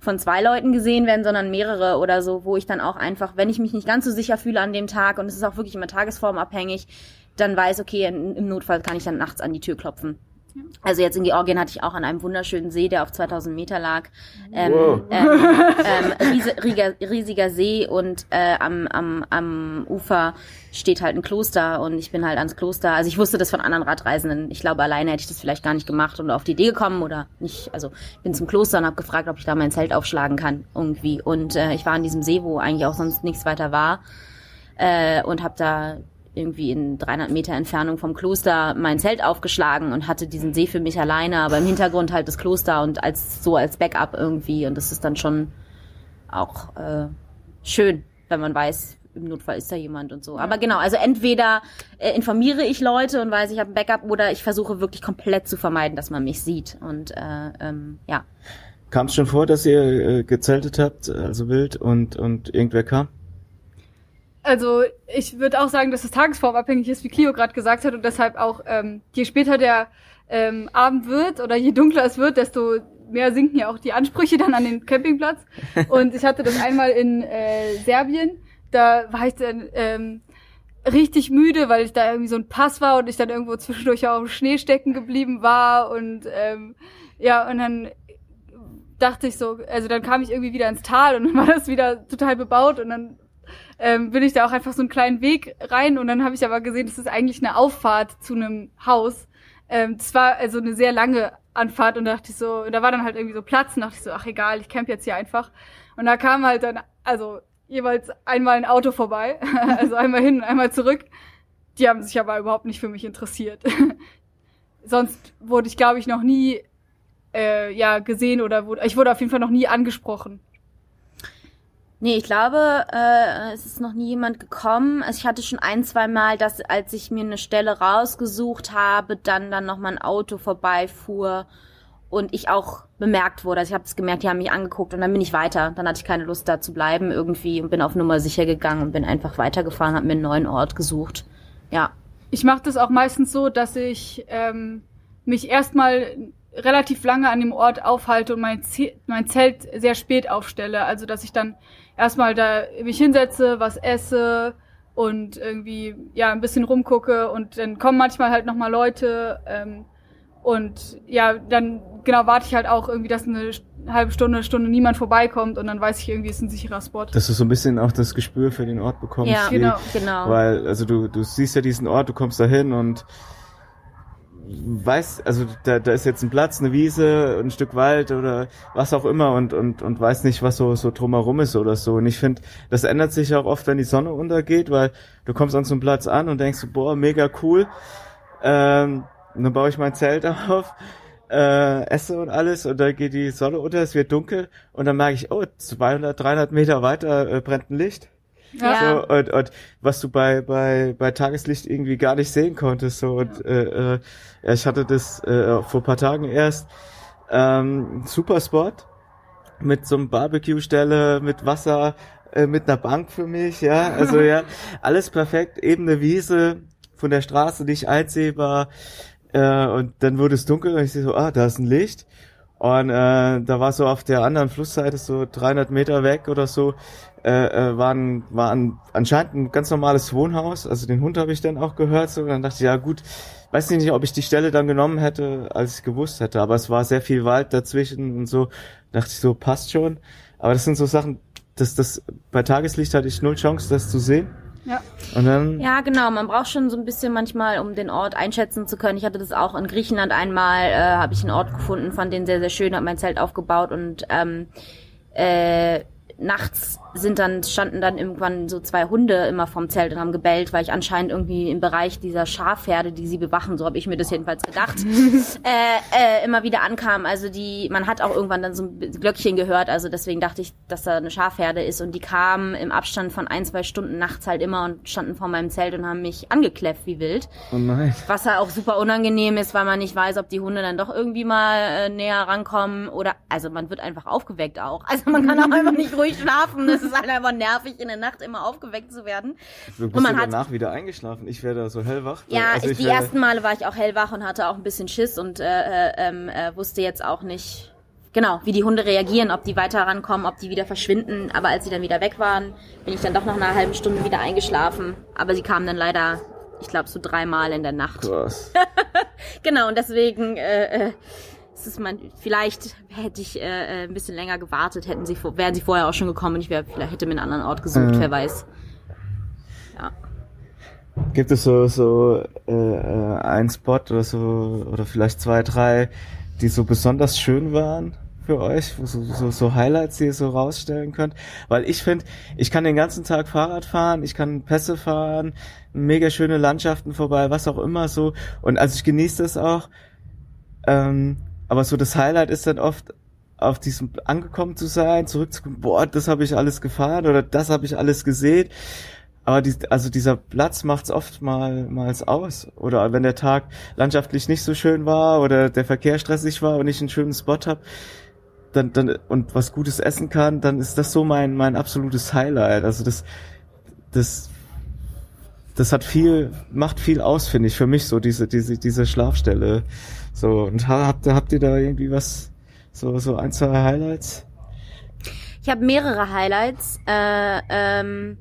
von zwei Leuten gesehen werden, sondern mehrere oder so, wo ich dann auch einfach, wenn ich mich nicht ganz so sicher fühle an dem Tag und es ist auch wirklich immer tagesformabhängig, dann weiß, okay, im Notfall kann ich dann nachts an die Tür klopfen. Also jetzt in Georgien hatte ich auch an einem wunderschönen See, der auf 2000 Meter lag. Ähm, Wow. ähm, ähm, riesiger, riesiger See und äh, am, am, am Ufer steht halt ein Kloster und ich bin halt ans Kloster. Also ich wusste das von anderen Radreisenden. Ich glaube, alleine hätte ich das vielleicht gar nicht gemacht und auf die Idee gekommen oder nicht. Also bin zum Kloster und habe gefragt, ob ich da mein Zelt aufschlagen kann irgendwie. Und äh, ich war an diesem See, wo eigentlich auch sonst nichts weiter war äh, und habe da irgendwie in 300 Meter Entfernung vom Kloster mein Zelt aufgeschlagen und hatte diesen See für mich alleine, aber im Hintergrund halt das Kloster und als so als Backup irgendwie und das ist dann schon auch äh, schön, wenn man weiß, im Notfall ist da jemand und so. Aber genau, also entweder äh, informiere ich Leute und weiß, ich habe ein Backup oder ich versuche wirklich komplett zu vermeiden, dass man mich sieht und äh, ähm, ja. Kam es schon vor, dass ihr äh, gezeltet habt, also wild, und, und irgendwer kam? Also ich würde auch sagen, dass es tagesformabhängig ist, wie Clio gerade gesagt hat und deshalb auch ähm, je später der ähm, Abend wird oder je dunkler es wird, desto mehr sinken ja auch die Ansprüche dann an den Campingplatz. Und ich hatte das einmal in äh, Serbien, da war ich dann ähm, richtig müde, weil ich da irgendwie so ein Pass war und ich dann irgendwo zwischendurch auch im Schnee stecken geblieben war und ähm, ja und dann dachte ich so, also dann kam ich irgendwie wieder ins Tal und dann war das wieder total bebaut und dann ähm, bin ich da auch einfach so einen kleinen Weg rein und dann habe ich aber gesehen, das ist eigentlich eine Auffahrt zu einem Haus. Ähm, das war also eine sehr lange Anfahrt und da dachte ich so, da war dann halt irgendwie so Platz und dachte ich so, ach egal, ich camp jetzt hier einfach. Und da kam halt dann, also jeweils einmal ein Auto vorbei, also einmal hin und einmal zurück. Die haben sich aber überhaupt nicht für mich interessiert. Sonst wurde ich, glaube ich, noch nie äh, ja gesehen oder wurde, ich wurde auf jeden Fall noch nie angesprochen. Nee, ich glaube, äh, es ist noch nie jemand gekommen. Also ich hatte schon ein, zwei Mal, dass als ich mir eine Stelle rausgesucht habe, dann dann noch mal ein Auto vorbeifuhr und ich auch bemerkt wurde. Also ich habe es gemerkt, die haben mich angeguckt und dann bin ich weiter. Dann hatte ich keine Lust da zu bleiben irgendwie und bin auf Nummer sicher gegangen und bin einfach weitergefahren, habe mir einen neuen Ort gesucht. Ja. Ich mache das auch meistens so, dass ich ähm, mich erstmal relativ lange an dem Ort aufhalte und mein, mein Zelt sehr spät aufstelle. Also dass ich dann erstmal da mich hinsetze, was esse und irgendwie ja ein bisschen rumgucke und dann kommen manchmal halt nochmal Leute ähm, und ja, dann genau warte ich halt auch irgendwie, dass eine halbe Stunde, Stunde niemand vorbeikommt und dann weiß ich irgendwie, es ist ein sicherer Spot. Dass du so ein bisschen auch das Gespür für den Ort bekommst. Ja, wie- genau. Genau. Weil, also du, du siehst ja diesen Ort, du kommst da hin und weißt, also da, da ist jetzt ein Platz, eine Wiese, ein Stück Wald oder was auch immer und, und, und weiß nicht, was so, so drumherum ist oder so. Und ich finde, das ändert sich auch oft, wenn die Sonne untergeht, weil du kommst an so einem Platz an und denkst, boah, mega cool. Ähm, dann baue ich mein Zelt auf, äh, esse und alles und dann geht die Sonne unter, es wird dunkel und dann merke ich, oh, 200, 300 Meter weiter äh, brennt ein Licht. Ja. So, und, und was du bei, bei, bei Tageslicht irgendwie gar nicht sehen konntest. So, und äh, äh, ja, ich hatte das äh, vor paar Tagen erst. Ähm, super Spot mit so einem Barbecue-Stelle, mit Wasser, äh, mit einer Bank für mich, ja. Also ja, alles perfekt, ebene Wiese, von der Straße nicht einsehbar. Äh, und dann wurde es dunkel und ich sehe so, ah, da ist ein Licht. Und äh, da war so auf der anderen Flussseite, so 300 Meter weg oder so, äh, äh, war, ein, war ein, anscheinend ein ganz normales Wohnhaus. Also den Hund habe ich dann auch gehört. So. Und dann dachte ich, ja gut, weiß nicht, ob ich die Stelle dann genommen hätte, als ich gewusst hätte. Aber es war sehr viel Wald dazwischen und so. Dachte ich so, passt schon. Aber das sind so Sachen, das, das, bei Tageslicht hatte ich null Chance, das zu sehen. Ja. Und dann, Ja, genau. Man braucht schon so ein bisschen manchmal, um den Ort einschätzen zu können. Ich hatte das auch in Griechenland einmal, äh, habe ich einen Ort gefunden, fand den sehr, sehr schön, habe mein Zelt aufgebaut und ähm, äh, nachts sind dann, standen dann irgendwann so zwei Hunde immer vorm Zelt und haben gebellt, weil ich anscheinend irgendwie im Bereich dieser Schafherde, die sie bewachen, so habe ich mir das jedenfalls gedacht, äh, äh, immer wieder ankam. Also die, man hat auch irgendwann dann so ein Glöckchen gehört, also deswegen dachte ich, dass da eine Schafherde ist und die kamen im Abstand von ein, zwei Stunden nachts halt immer und standen vor meinem Zelt und haben mich angekläfft wie wild. oh nein. Was halt auch super unangenehm ist, weil man nicht weiß, ob die Hunde dann doch irgendwie mal äh, näher rankommen oder also man wird einfach aufgeweckt auch. Also man kann auch einfach nicht ruhig schlafen. Das ist halt einfach nervig, in der Nacht immer aufgeweckt zu werden. Du Und bist man ja hat- danach wieder eingeschlafen. Ich wäre da so hellwach. Ja, also ich, die wäre- ersten Male war ich auch hellwach und hatte auch ein bisschen Schiss und äh, äh, ähm, äh, wusste jetzt auch nicht genau, wie die Hunde reagieren, ob die weiter rankommen, ob die wieder verschwinden. Aber als sie dann wieder weg waren, bin ich dann doch nach einer halben Stunde wieder eingeschlafen. Aber sie kamen dann leider, ich glaube, so dreimal in der Nacht. Krass. genau, und deswegen äh, äh, ist es mein, vielleicht hätte ich äh, äh, ein bisschen länger gewartet, hätten sie vor- wären sie vorher auch schon gekommen und ich wäre vielleicht hätte mir einen anderen Ort gesucht, Mhm. wer weiß. Ja. Gibt es so, so äh, äh, einen Spot oder so, oder vielleicht zwei, drei, die so besonders schön waren für euch, wo so, so, so Highlights, die ihr so rausstellen könnt? Weil ich finde, ich kann den ganzen Tag Fahrrad fahren, ich kann Pässe fahren, mega schöne Landschaften vorbei, was auch immer so. Und also ich genieße das auch. Ähm, aber so das Highlight ist dann oft auf diesem angekommen zu sein, zurückzukommen, boah, das habe ich alles gefahren oder das habe ich alles gesehen. Aber die, also dieser Platz macht's oftmals aus. Oder wenn der Tag landschaftlich nicht so schön war oder der Verkehr stressig war und ich einen schönen Spot hab, dann, dann und was Gutes essen kann, dann ist das so mein mein absolutes Highlight. Also das das das hat viel macht viel aus, finde ich für mich so diese diese diese Schlafstelle. So und ha- habt habt ihr da irgendwie was so so ein zwei Highlights? Ich habe mehrere Highlights. Äh, ähm,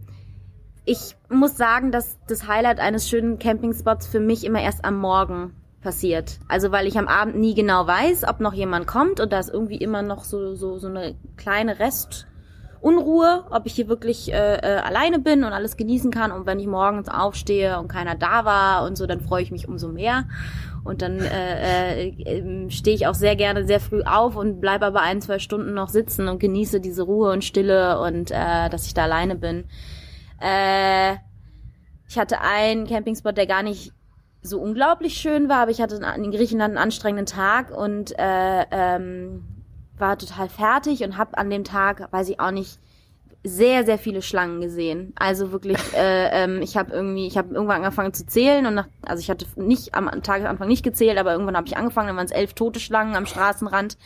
ich muss sagen, dass das Highlight eines schönen Campingspots für mich immer erst am Morgen passiert. Also weil ich am Abend nie genau weiß, ob noch jemand kommt und da ist irgendwie immer noch so so so eine kleine Restunruhe, ob ich hier wirklich äh, äh, alleine bin und alles genießen kann. Und wenn ich morgens aufstehe und keiner da war und so, dann freue ich mich umso mehr. Und dann äh, äh, stehe ich auch sehr gerne sehr früh auf und bleibe aber ein, zwei Stunden noch sitzen und genieße diese Ruhe und Stille und äh, dass ich da alleine bin. Äh, ich hatte einen Campingspot, der gar nicht so unglaublich schön war, aber ich hatte in Griechenland einen anstrengenden Tag und äh, ähm, war total fertig und habe an dem Tag, weiß ich auch nicht, sehr, sehr viele Schlangen gesehen. Also wirklich, äh, ähm, ich habe irgendwie, ich habe irgendwann angefangen zu zählen und nach, also ich hatte nicht am Tagesanfang nicht gezählt, aber irgendwann habe ich angefangen, dann waren es elf tote Schlangen am Straßenrand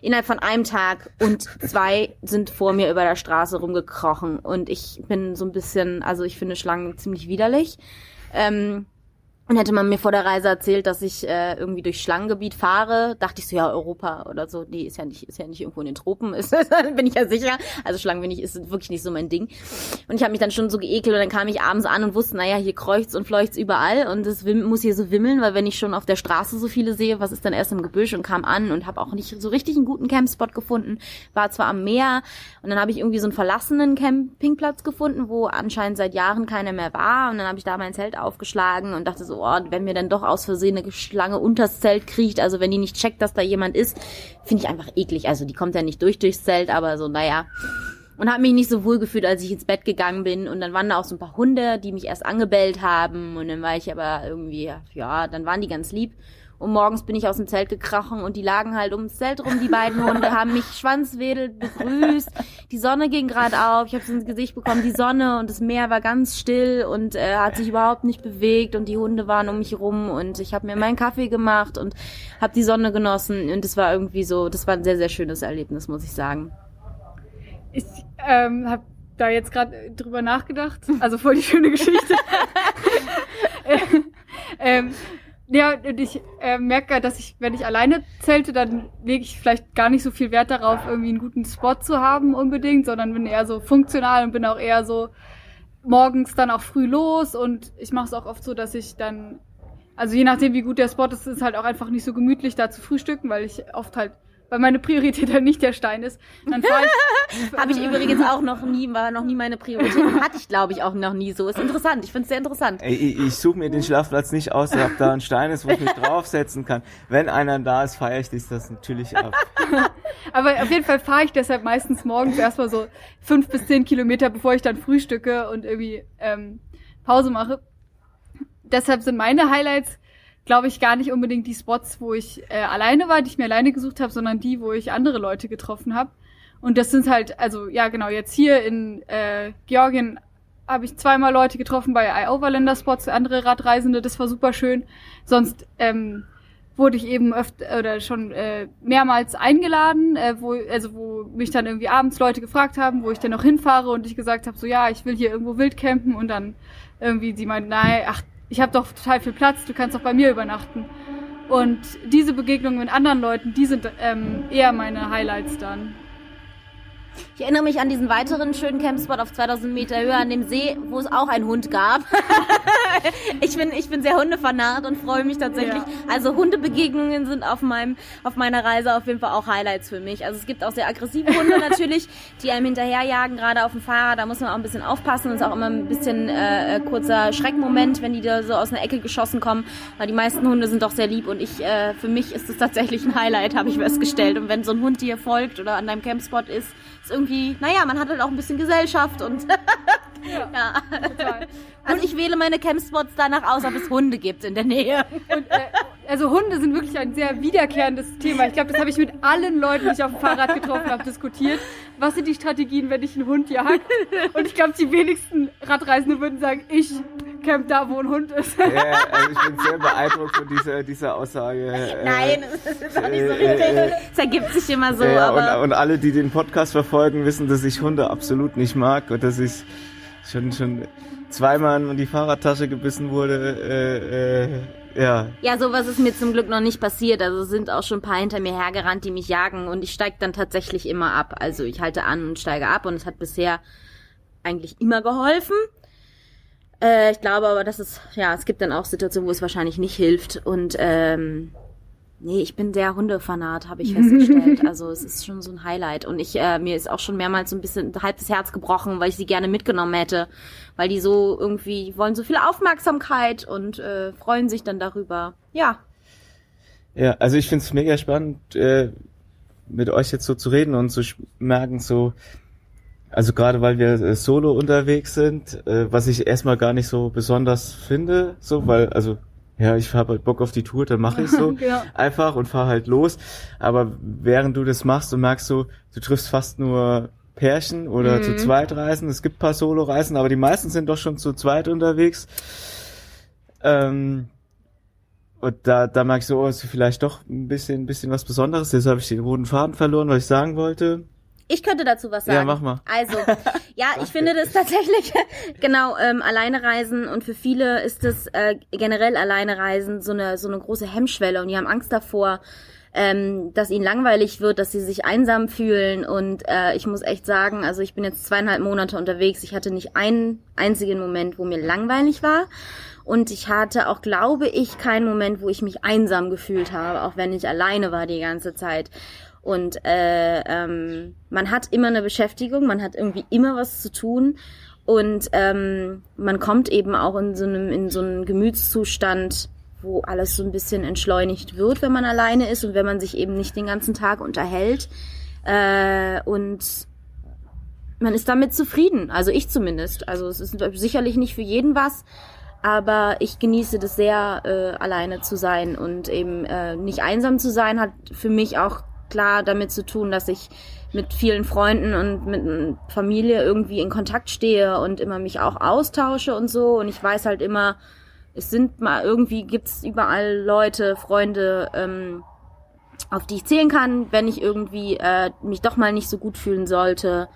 innerhalb von einem Tag und zwei sind vor mir über der Straße rumgekrochen und ich bin so ein bisschen, also ich finde Schlangen ziemlich widerlich. Ähm, und hätte man mir vor der Reise erzählt, dass ich äh, irgendwie durch Schlangengebiet fahre, dachte ich so, ja, Europa oder so, die ist ja nicht, ist ja nicht irgendwo in den Tropen, ist, bin ich ja sicher. Also Schlangen bin ich, ist wirklich nicht so mein Ding. Und ich habe mich dann schon so geekelt und dann kam ich abends an und wusste, naja, hier kreucht's und fleucht's überall und es muss hier so wimmeln, weil wenn ich schon auf der Straße so viele sehe, was ist dann erst im Gebüsch und kam an und habe auch nicht so richtig einen guten Campspot gefunden. War zwar am Meer und dann habe ich irgendwie so einen verlassenen Campingplatz gefunden, wo anscheinend seit Jahren keiner mehr war und dann habe ich da mein Zelt aufgeschlagen und dachte so, oh, wenn mir dann doch aus Versehen eine Schlange unters Zelt kriecht, also wenn die nicht checkt, dass da jemand ist, finde ich einfach eklig. Also die kommt ja nicht durch durchs Zelt, aber so, naja. Und habe mich nicht so wohl gefühlt, als ich ins Bett gegangen bin. Und dann waren da auch so ein paar Hunde, die mich erst angebellt haben. Und dann war ich aber irgendwie, ja, dann waren die ganz lieb. Und morgens bin ich aus dem Zelt gekrochen und die lagen halt ums Zelt rum, die beiden Hunde, haben mich schwanzwedelt begrüßt. Die Sonne ging gerade auf, ich habe ins Gesicht bekommen, die Sonne und das Meer war ganz still und äh, hat sich überhaupt nicht bewegt und die Hunde waren um mich rum und ich habe mir meinen Kaffee gemacht und habe die Sonne genossen und das war irgendwie so, das war ein sehr, sehr schönes Erlebnis, muss ich sagen. Ich ähm, habe da jetzt gerade drüber nachgedacht. Also voll die schöne Geschichte. ähm, ja, und ich äh, merke, dass ich, wenn ich alleine zelte, dann lege ich vielleicht gar nicht so viel Wert darauf, irgendwie einen guten Spot zu haben unbedingt, sondern bin eher so funktional und bin auch eher so morgens dann auch früh los. Und ich mache es auch oft so, dass ich dann, also je nachdem, wie gut der Spot ist, ist halt auch einfach nicht so gemütlich da zu frühstücken, weil ich oft halt, weil meine Priorität halt nicht der Stein ist. Dann fahre ich Habe ich übrigens auch noch nie, war noch nie meine Priorität. Hatte ich, glaube ich, auch noch nie so. Ist interessant. Ich finde es sehr interessant. Ey, ich, ich suche mir den Schlafplatz nicht aus, ob da ein Stein ist, wo ich mich draufsetzen kann. Wenn einer da ist, feiere ich das natürlich ab. Aber auf jeden Fall fahre ich deshalb meistens morgens erstmal so fünf bis zehn Kilometer, bevor ich dann frühstücke und irgendwie ähm, Pause mache. Deshalb sind meine Highlights, glaube ich, gar nicht unbedingt die Spots, wo ich äh, alleine war, die ich mir alleine gesucht habe, sondern die, wo ich andere Leute getroffen habe. Und das sind halt, also ja genau, jetzt hier in äh, Georgien habe ich zweimal Leute getroffen bei iOverlander Spots, andere Radreisende, das war super schön. Sonst ähm, wurde ich eben öfter oder schon äh, mehrmals eingeladen, äh, wo also wo mich dann irgendwie abends Leute gefragt haben, wo ich denn noch hinfahre und ich gesagt habe, so ja, ich will hier irgendwo wild campen und dann irgendwie sie meinten, nein, ach, ich habe doch total viel Platz, du kannst doch bei mir übernachten. Und diese Begegnungen mit anderen Leuten, die sind ähm, eher meine Highlights dann. Ich erinnere mich an diesen weiteren schönen Campspot auf 2000 Meter Höhe an dem See, wo es auch einen Hund gab. ich bin, ich bin sehr Hundefanat und freue mich tatsächlich. Ja. Also Hundebegegnungen sind auf meinem, auf meiner Reise auf jeden Fall auch Highlights für mich. Also es gibt auch sehr aggressive Hunde natürlich, die einem hinterherjagen, gerade auf dem Fahrrad. Da muss man auch ein bisschen aufpassen. Das ist auch immer ein bisschen äh, kurzer Schreckmoment, wenn die da so aus einer Ecke geschossen kommen. Weil die meisten Hunde sind doch sehr lieb und ich, äh, für mich ist es tatsächlich ein Highlight, habe ich festgestellt. Und wenn so ein Hund dir folgt oder an deinem Campspot ist, ist irgendwie, naja, man hat halt auch ein bisschen Gesellschaft und Ja, ja. total. Also ich wähle meine Campspots danach aus, ob es Hunde gibt in der Nähe. Und, äh, also Hunde sind wirklich ein sehr wiederkehrendes Thema. Ich glaube, das habe ich mit allen Leuten, die ich auf dem Fahrrad getroffen habe, diskutiert. Was sind die Strategien, wenn ich einen Hund jage? Und ich glaube, die wenigsten Radreisende würden sagen, ich camp da, wo ein Hund ist. Ja, also ich bin sehr beeindruckt von dieser, dieser Aussage. äh, Nein, das ist auch nicht so äh, richtig. äh, Es ergibt sich immer so, ja, aber und, und alle, die den Podcast verfolgen, wissen, dass ich Hunde absolut nicht mag und dass ich schon, schon zweimal in die Fahrradtasche gebissen wurde. Äh, äh, ja, ja, sowas ist mir zum Glück noch nicht passiert. Also sind auch schon ein paar hinter mir hergerannt, die mich jagen und ich steige dann tatsächlich immer ab. Also ich halte an und steige ab und es hat bisher eigentlich immer geholfen. Äh, ich glaube aber, dass es, ja, es gibt dann auch Situationen, wo es wahrscheinlich nicht hilft und ähm, Nee, ich bin sehr Hundefanat, habe ich festgestellt. Also es ist schon so ein Highlight. Und ich, äh, mir ist auch schon mehrmals so ein bisschen halb das Herz gebrochen, weil ich sie gerne mitgenommen hätte. Weil die so irgendwie wollen so viel Aufmerksamkeit und äh, freuen sich dann darüber. Ja. ja, also ich find's mega spannend, äh, mit euch jetzt so zu reden und zu merken, so, also gerade weil wir äh, solo unterwegs sind, äh, was ich erstmal gar nicht so besonders finde, so, weil, also ja, ich habe halt Bock auf die Tour, dann mache ich so Genau. einfach und fahr halt los. Aber während du das machst und merkst so, du triffst fast nur Pärchen oder zu zweit reisen. Es gibt paar Solo-Reisen, aber die meisten sind doch schon zu zweit unterwegs. Ähm, und da, da merk ich so, oh, ist vielleicht doch ein bisschen, ein bisschen was Besonderes. Jetzt habe ich den roten Faden verloren, was ich sagen wollte. Ich könnte dazu was sagen. Ja, mach mal. Also, ja, ich finde das tatsächlich, genau, ähm, alleine reisen und für viele ist das äh, generell alleine reisen so eine, so eine große Hemmschwelle und die haben Angst davor, ähm, dass ihnen langweilig wird, dass sie sich einsam fühlen und äh, ich muss echt sagen, also ich bin jetzt zweieinhalb Monate unterwegs, ich hatte nicht einen einzigen Moment, wo mir langweilig war und ich hatte auch, glaube ich, keinen Moment, wo ich mich einsam gefühlt habe, auch wenn ich alleine war die ganze Zeit. Und äh, ähm, man hat immer eine Beschäftigung, man hat irgendwie immer was zu tun und ähm, man kommt eben auch in so einem in so einen Gemütszustand, wo alles so ein bisschen entschleunigt wird, wenn man alleine ist und wenn man sich eben nicht den ganzen Tag unterhält. Äh, und man ist damit zufrieden, also ich zumindest. Also es ist sicherlich nicht für jeden was, aber ich genieße das sehr, äh, alleine zu sein und eben äh, nicht einsam zu sein, hat für mich auch klar damit zu tun, dass ich mit vielen Freunden und mit Familie irgendwie in Kontakt stehe und immer mich auch austausche und so. Und ich weiß halt immer, es sind mal irgendwie gibt's überall Leute, Freunde, ähm, auf die ich zählen kann, wenn ich irgendwie äh, mich doch mal nicht so gut fühlen sollte.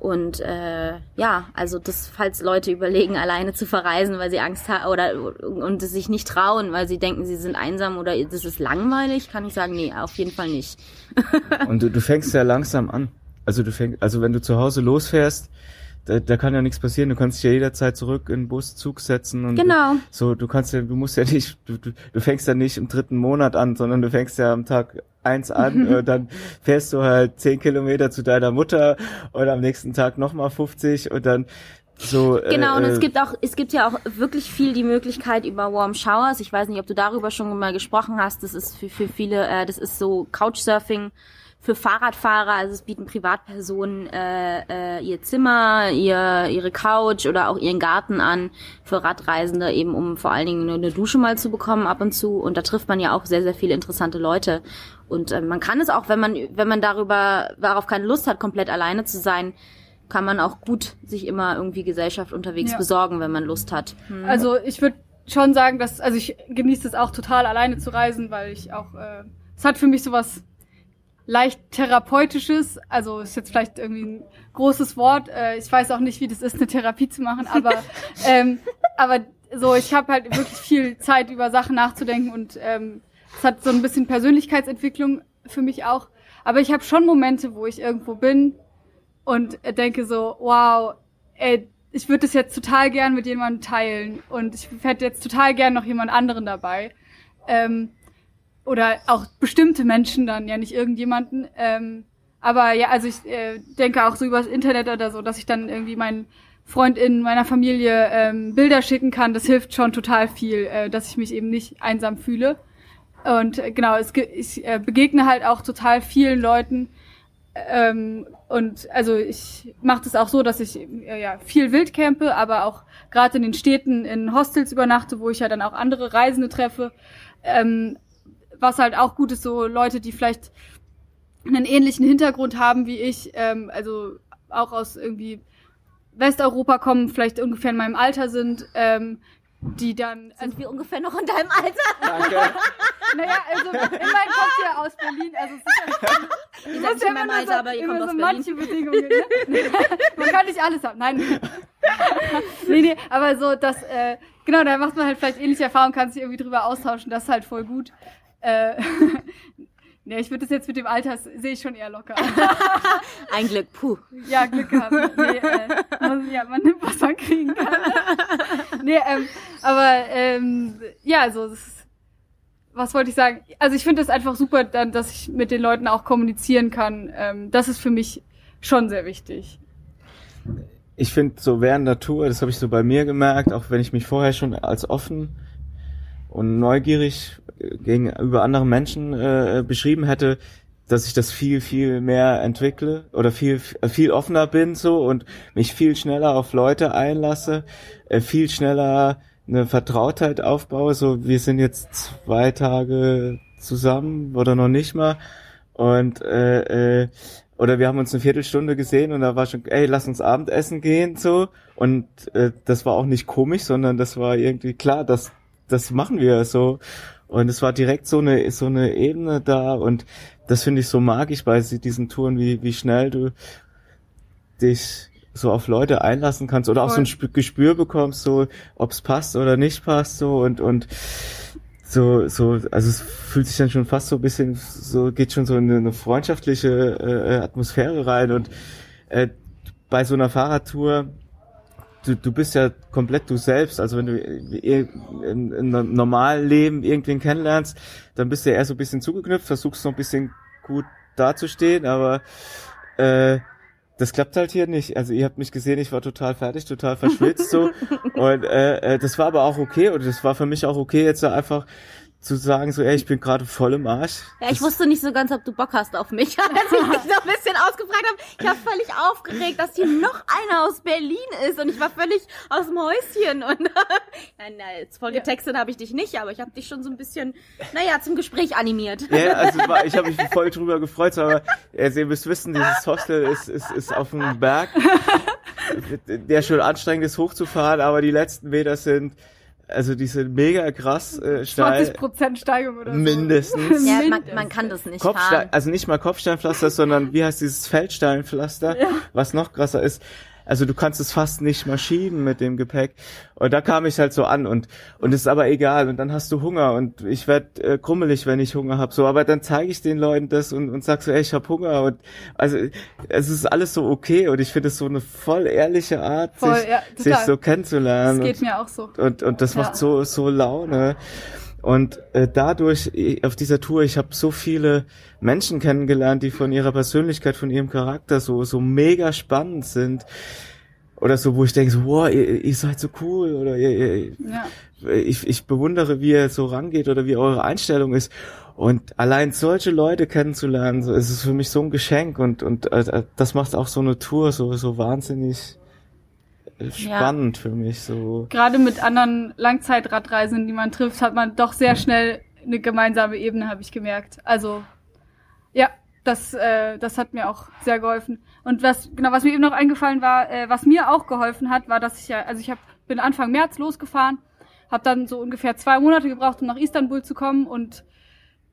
Und äh, ja, also das, falls Leute überlegen, alleine zu verreisen, weil sie Angst haben oder und es sich nicht trauen, weil sie denken, sie sind einsam oder das ist langweilig, kann ich sagen, nee, auf jeden Fall nicht. Und du, du fängst ja langsam an. Also du fängst, also wenn du zu Hause losfährst, da, da kann ja nichts passieren. Du kannst dich ja jederzeit zurück in den Bus, Zug setzen und Genau. so. Du kannst ja, du musst ja nicht, du, du, du fängst ja nicht im dritten Monat an, sondern du fängst ja am Tag eins an. und dann fährst du halt zehn Kilometer zu deiner Mutter und am nächsten Tag nochmal 50 und dann so. Genau, und äh, es gibt auch, es gibt ja auch wirklich viel die Möglichkeit über Warm Showers. Ich weiß nicht, ob du darüber schon mal gesprochen hast. Das ist für, für viele, äh, das ist so Couchsurfing für Fahrradfahrer. Also es bieten Privatpersonen äh, äh, ihr Zimmer, ihr, ihre Couch oder auch ihren Garten an für Radreisende, eben um vor allen Dingen eine Dusche mal zu bekommen ab und zu. Und da trifft man ja auch sehr, sehr viele interessante Leute. Und äh, man kann es auch, wenn man, wenn man darüber, darauf keine Lust hat, komplett alleine zu sein, kann man auch gut sich immer irgendwie Gesellschaft unterwegs Ja. besorgen, wenn man Lust hat. Hm. Also ich würde schon sagen, dass, also ich genieße es auch total alleine zu reisen, weil ich auch, äh, es hat für mich sowas leicht therapeutisches, also ist jetzt vielleicht irgendwie ein großes Wort. Äh, ich weiß auch nicht, wie das ist, eine Therapie zu machen, aber ähm, aber so, ich habe halt wirklich viel Zeit über Sachen nachzudenken und ähm, es hat so ein bisschen Persönlichkeitsentwicklung für mich auch. Aber ich habe schon Momente, wo ich irgendwo bin und denke so, wow, ey, ich würde es jetzt total gern mit jemandem teilen und ich hätte jetzt total gern noch jemand anderen dabei. Ähm, oder auch bestimmte Menschen dann, ja nicht irgendjemanden. Ähm, aber ja, also ich äh, denke auch so übers Internet oder so, dass ich dann irgendwie meinen Freundin meiner Familie ähm, Bilder schicken kann. Das hilft schon total viel, äh, dass ich mich eben nicht einsam fühle. Und äh, genau, es, ich äh, begegne halt auch total vielen Leuten. Ähm, und also ich mache das auch so, dass ich äh, ja viel wild campe, aber auch gerade in den Städten in Hostels übernachte, wo ich ja dann auch andere Reisende treffe. Ähm, was halt auch gut ist, so Leute, die vielleicht einen ähnlichen Hintergrund haben wie ich, ähm, also auch aus irgendwie Westeuropa kommen, vielleicht ungefähr in meinem Alter sind, ähm, die dann. Sind also, wir ungefähr noch in deinem Alter? Danke. naja, also immerhin kommt ihr aus Berlin, also es ist ja, seid nicht in meinem Alter, so, aber ihr immer kommt so aus manche Berlin. Bedingungen. Ne? man kann nicht alles haben. Nein. nee, nee, aber so, dass, äh, genau, da macht man halt vielleicht ähnliche Erfahrungen, kann sich irgendwie drüber austauschen, das ist halt voll gut. Äh, nee, ich würde das jetzt mit dem Alter, sehe ich schon eher locker. Ein Glück, puh. Ja, Glück gehabt. Nee, äh, man, ja, man nimmt, was man kriegen kann. nee, ähm, aber ähm, ja, also das ist, was wollte ich sagen? Also ich finde es einfach super, dann, dass ich mit den Leuten auch kommunizieren kann. Ähm, das ist für mich schon sehr wichtig. Ich finde so während der Tour, das habe ich so bei mir gemerkt, auch wenn ich mich vorher schon als offen und neugierig gegenüber anderen Menschen äh, beschrieben hätte, dass ich das viel, viel mehr entwickle oder viel, viel offener bin so und mich viel schneller auf Leute einlasse, äh, viel schneller eine Vertrautheit aufbaue. So, wir sind jetzt zwei Tage zusammen oder noch nicht mal. Und äh, äh, oder wir haben uns eine Viertelstunde gesehen und da war schon, ey, lass uns Abendessen gehen so. Und äh, das war auch nicht komisch, sondern das war irgendwie klar, dass das machen wir so und es war direkt so eine so eine Ebene da und das finde ich so magisch bei diesen Touren, wie wie schnell du dich so auf Leute einlassen kannst oder auch so ein Sp- Gespür bekommst, so ob's passt oder nicht passt so und und so so also es fühlt sich dann schon fast so ein bisschen so geht schon so in eine freundschaftliche äh, Atmosphäre rein und äh, bei so einer Fahrradtour du, du bist ja komplett du selbst. Also wenn du in, in, in einem normalen Leben irgendwen kennenlernst, dann bist du ja eher so ein bisschen zugeknüpft, versuchst noch ein bisschen gut dazustehen, aber äh, das klappt halt hier nicht. Also ihr habt mich gesehen, ich war total fertig, total verschwitzt so. Und äh, äh, das war aber auch okay und das war für mich auch okay, jetzt einfach zu sagen, so, ey, ich bin gerade voll im Arsch. Ja, ich wusste nicht so ganz, ob du Bock hast auf mich, als ich dich so ein bisschen ausgefragt habe. Ich war völlig aufgeregt, dass hier noch einer aus Berlin ist und ich war völlig aus dem Häuschen und nein, nein, jetzt voll getextet habe ich dich nicht, aber ich habe dich schon so ein bisschen, naja, zum Gespräch animiert. Ja, also war, ich habe mich voll drüber gefreut, aber also, ihr müsst wissen, dieses Hostel ist, ist, ist auf dem Berg, der schon anstrengend ist hochzufahren, aber die letzten Meter sind also die sind mega krass äh, steil. 20% Steigung oder so. Mindestens. Ja, man, man kann das nicht Kopfstein, fahren. also nicht mal Kopfsteinpflaster, sondern wie heißt dieses Feldsteinpflaster, Ja. was noch krasser ist. Also du kannst es fast nicht mal schieben mit dem Gepäck. Und da kam ich halt so an und und ist aber egal. Und dann hast du Hunger und ich werd äh, krummelig, wenn ich Hunger hab. So, aber dann zeige ich den Leuten das und, und sag so, ey, ich hab Hunger. Und also es ist alles so okay und ich finde es so eine voll ehrliche Art, Voll, sich, ja, sich so kennenzulernen. Das geht und, mir auch so. und, und das Ja. macht so, so Laune. Und äh, dadurch, auf dieser Tour, ich habe so viele Menschen kennengelernt, die von ihrer Persönlichkeit, von ihrem Charakter so, so mega spannend sind. Oder so, wo ich denke, so, wow, ihr, ihr seid so cool. Oder ihr, ihr, Ja. ich, ich bewundere, wie ihr so rangeht oder wie eure Einstellung ist. Und allein solche Leute kennenzulernen, so, es ist für mich so ein Geschenk und, und äh, das macht auch so eine Tour so, so wahnsinnig spannend für mich. So. Gerade mit anderen Langzeitradreisenden, die man trifft, hat man doch sehr schnell eine gemeinsame Ebene, habe ich gemerkt. Also, ja, das, äh, das hat mir auch sehr geholfen. Und was, genau, was mir eben noch eingefallen war, äh, was mir auch geholfen hat, war, dass ich ja, also ich hab, bin Anfang März losgefahren, habe dann so ungefähr zwei Monate gebraucht, um nach Istanbul zu kommen und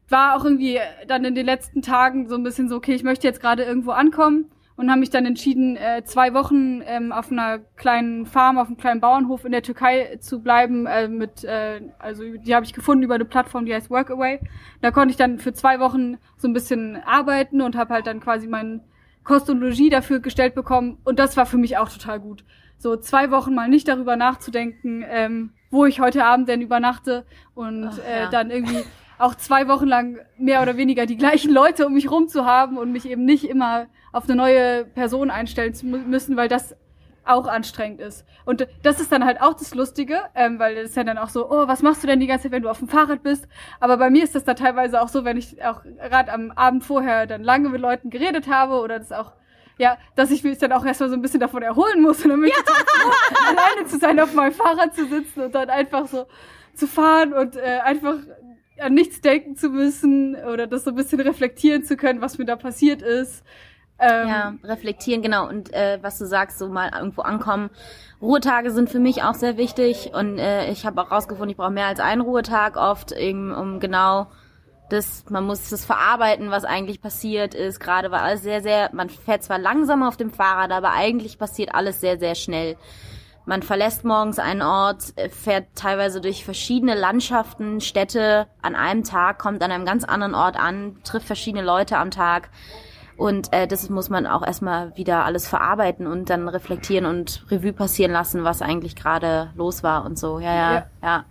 war auch irgendwie dann in den letzten Tagen so ein bisschen so, okay, ich möchte jetzt gerade irgendwo ankommen und habe mich dann entschieden, äh, zwei Wochen ähm, auf einer kleinen Farm, auf einem kleinen Bauernhof in der Türkei zu bleiben. Äh, mit, äh, also die habe ich gefunden über eine Plattform, die heißt Workaway. Da konnte ich dann für zwei Wochen so ein bisschen arbeiten und habe halt dann quasi meinen Kost und Logis dafür gestellt bekommen und das war für mich auch total gut. So zwei Wochen mal nicht darüber nachzudenken, ähm, wo ich heute Abend denn übernachte und Ach, äh, ja. dann irgendwie auch zwei Wochen lang mehr oder weniger die gleichen Leute um mich rum zu haben und mich eben nicht immer auf eine neue Person einstellen zu mü- müssen, weil das auch anstrengend ist. Und das ist dann halt auch das Lustige, ähm, weil das ist ja dann auch so, oh, was machst du denn die ganze Zeit, wenn du auf dem Fahrrad bist? Aber bei mir ist das dann teilweise auch so, wenn ich auch gerade am Abend vorher dann lange mit Leuten geredet habe oder das auch ja, dass ich mich dann auch erstmal so ein bisschen davon erholen muss und dann bin ich froh, alleine zu sein, auf meinem Fahrrad zu sitzen und dann einfach so zu fahren und äh, einfach an nichts denken zu müssen oder das so ein bisschen reflektieren zu können, was mir da passiert ist. Ähm, Ja, reflektieren, genau. Und äh, was du sagst, so mal irgendwo ankommen. Ruhetage sind für mich auch sehr wichtig und äh, ich habe auch rausgefunden, ich brauche mehr als einen Ruhetag oft, eben, um genau das, man muss das verarbeiten, was eigentlich passiert ist, gerade weil alles sehr, sehr, man fährt zwar langsam auf dem Fahrrad, aber eigentlich passiert alles sehr, sehr schnell. Man verlässt morgens einen Ort, äh, fährt teilweise durch verschiedene Landschaften, Städte an einem Tag, kommt an einem ganz anderen Ort an, trifft verschiedene Leute am Tag. Und äh, das muss man auch erstmal wieder alles verarbeiten und dann reflektieren und Revue passieren lassen, was eigentlich gerade los war und so. Ja, ja, Ja. ja.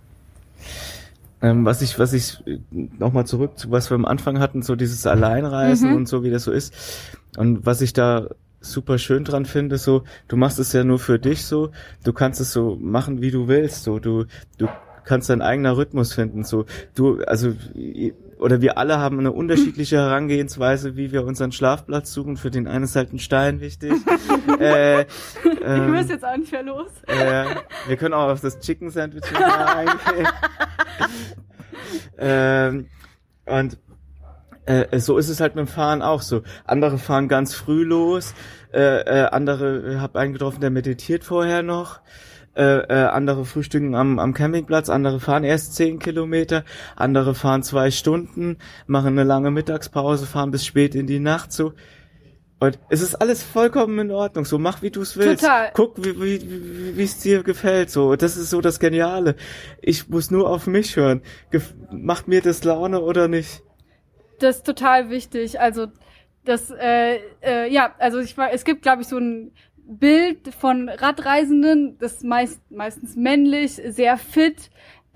Ähm, was ich, was ich nochmal zurück zu was wir am Anfang hatten, so dieses Alleinreisen Mhm. und so, wie das so ist. Und was ich da super schön dran finde, so, du machst es ja nur für dich so, du kannst es so machen, wie du willst, so, du, du kannst deinen eigener Rhythmus finden, so, du, also, oder wir alle haben eine unterschiedliche Herangehensweise, wie wir unseren Schlafplatz suchen. Für den einen ist halt ein Stein wichtig. äh, Ich ähm, muss jetzt auch nicht mehr los. äh, wir können auch auf das Chicken Sandwich eingehen. ähm, und äh, so ist es halt mit dem Fahren auch so. Andere fahren ganz früh los, äh, äh, andere äh, hab einen getroffen, der meditiert vorher noch. Äh, äh, andere frühstücken am, am Campingplatz, andere fahren erst zehn Kilometer, andere fahren zwei Stunden, machen eine lange Mittagspause, fahren bis spät in die Nacht so. Und es ist alles vollkommen in Ordnung. So mach wie du es willst. Total. Guck, wie wie wie es dir gefällt. So, das ist so das Geniale. Ich muss nur auf mich hören. Gef macht mir das Laune oder nicht? Das ist total wichtig. Also das, äh, äh, ja, also ich war, es gibt, glaube ich, so ein Bild von Radreisenden, das meist, meistens männlich, sehr fit.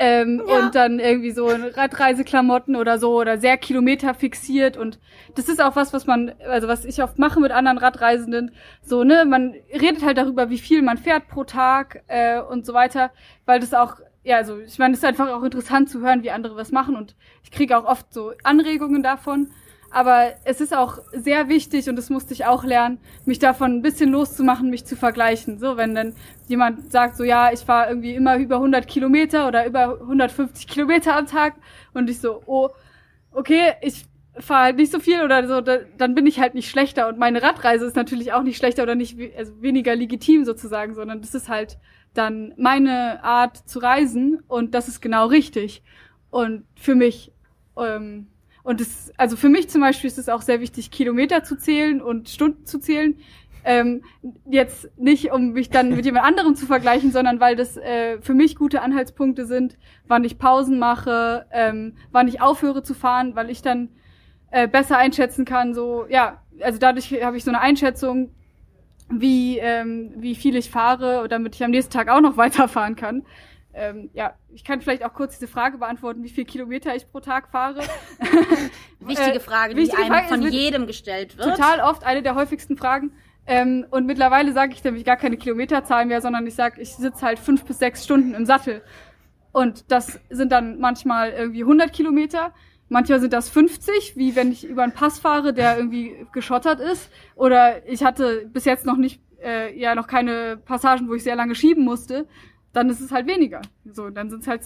Ähm, Und dann irgendwie so in Radreiseklamotten oder so oder sehr Kilometer fixiert und das ist auch was, was man, also was ich oft mache mit anderen Radreisenden, so, ne, man redet halt darüber, wie viel man fährt pro Tag äh, und so weiter, weil das auch, ja, also ich meine, es ist einfach auch interessant zu hören, wie andere was machen und ich kriege auch oft so Anregungen davon. Aber es ist auch sehr wichtig, und das musste ich auch lernen, mich davon ein bisschen loszumachen, mich zu vergleichen. So, wenn dann jemand sagt, so, ja, ich fahre irgendwie immer über 100 Kilometer oder über 150 Kilometer am Tag und ich so, oh, okay, ich fahre halt nicht so viel oder so, da, dann bin ich halt nicht schlechter. Und meine Radreise ist natürlich auch nicht schlechter oder nicht also weniger legitim sozusagen, sondern das ist halt dann meine Art zu reisen und das ist genau richtig. Und für mich, ähm, und es, also für mich zum Beispiel ist es auch sehr wichtig, Kilometer zu zählen und Stunden zu zählen. Ähm, jetzt nicht, um mich dann mit jemand anderem zu vergleichen, sondern weil das äh, für mich gute Anhaltspunkte sind, wann ich Pausen mache, ähm, wann ich aufhöre zu fahren, weil ich dann äh, besser einschätzen kann. So, ja, also dadurch habe ich so eine Einschätzung, wie, ähm, wie viel ich fahre, damit ich am nächsten Tag auch noch weiterfahren kann. Ähm, ja, ich kann vielleicht auch kurz diese Frage beantworten, wie viel Kilometer ich pro Tag fahre. Wichtige Äh, Frage, wichtige die einem Frage, von jedem gestellt wird. Total oft eine der häufigsten Fragen. Ähm, und mittlerweile sage ich nämlich gar keine Kilometerzahlen mehr, sondern ich sage, ich sitze halt fünf bis sechs Stunden im Sattel. Und das sind dann manchmal irgendwie 100 Kilometer. Manchmal sind das 50, wie wenn ich über einen Pass fahre, der irgendwie geschottert ist. Oder ich hatte bis jetzt noch nicht, äh, ja, noch keine Passagen, wo ich sehr lange schieben musste. Dann ist es halt weniger. So, dann sind es halt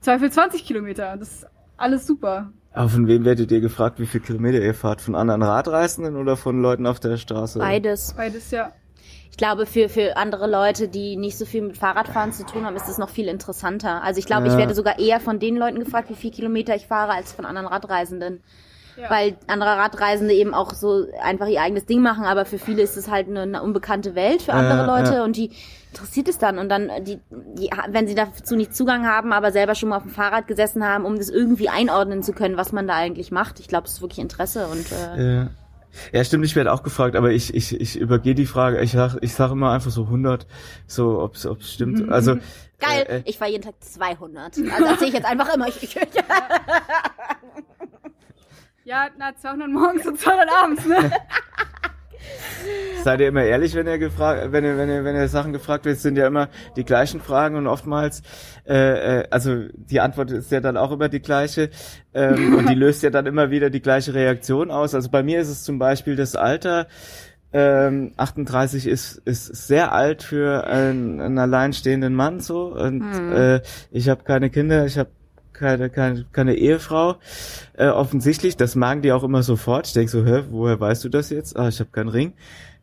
Zweifel 20 Kilometer. Das ist alles super. Aber von wem werdet ihr gefragt, wie viel Kilometer ihr fahrt? Von anderen Radreisenden oder von Leuten auf der Straße? Beides. Beides ja. Ich glaube, für, für andere Leute, die nicht so viel mit Fahrradfahren zu tun haben, ist es noch viel interessanter. Also ich glaube, ich Ja. werde sogar eher von den Leuten gefragt, wie viel Kilometer ich fahre, als von anderen Radreisenden. Ja. Weil andere Radreisende eben auch so einfach ihr eigenes Ding machen, aber für viele ist es halt eine, eine unbekannte Welt für andere Ja, Leute ja. und die interessiert es dann und dann, äh, die, die, wenn sie dazu nicht Zugang haben, aber selber schon mal auf dem Fahrrad gesessen haben, um das irgendwie einordnen zu können, was man da eigentlich macht. Ich glaube, es ist wirklich Interesse und äh, Ja. Stimmt, ich werde auch gefragt, aber ich, ich, ich übergehe die Frage. Ich sag, ich sag immer einfach so 100, so, ob's, ob's stimmt. Also, Geil, Äh, äh. ich war jeden Tag 200. Also erzähl ich jetzt einfach immer. Ich, ich, Ja, na, 200 morgens und 200 abends, ne? Seid ihr immer ehrlich, wenn ihr gefragt, wenn ihr, wenn ihr, wenn ihr Sachen gefragt wird, sind ja immer die gleichen Fragen und oftmals, äh, äh, also die Antwort ist ja dann auch immer die gleiche ähm, und die löst ja dann immer wieder die gleiche Reaktion aus. Also bei mir ist es zum Beispiel das Alter. Ähm, 38 ist ist sehr alt für einen, einen alleinstehenden Mann so und äh, ich habe keine Kinder, ich habe keine, keine, keine Ehefrau. Äh, offensichtlich, das merken die auch immer sofort. Ich denke so, hä, woher weißt du das jetzt? Ah, ich habe keinen Ring.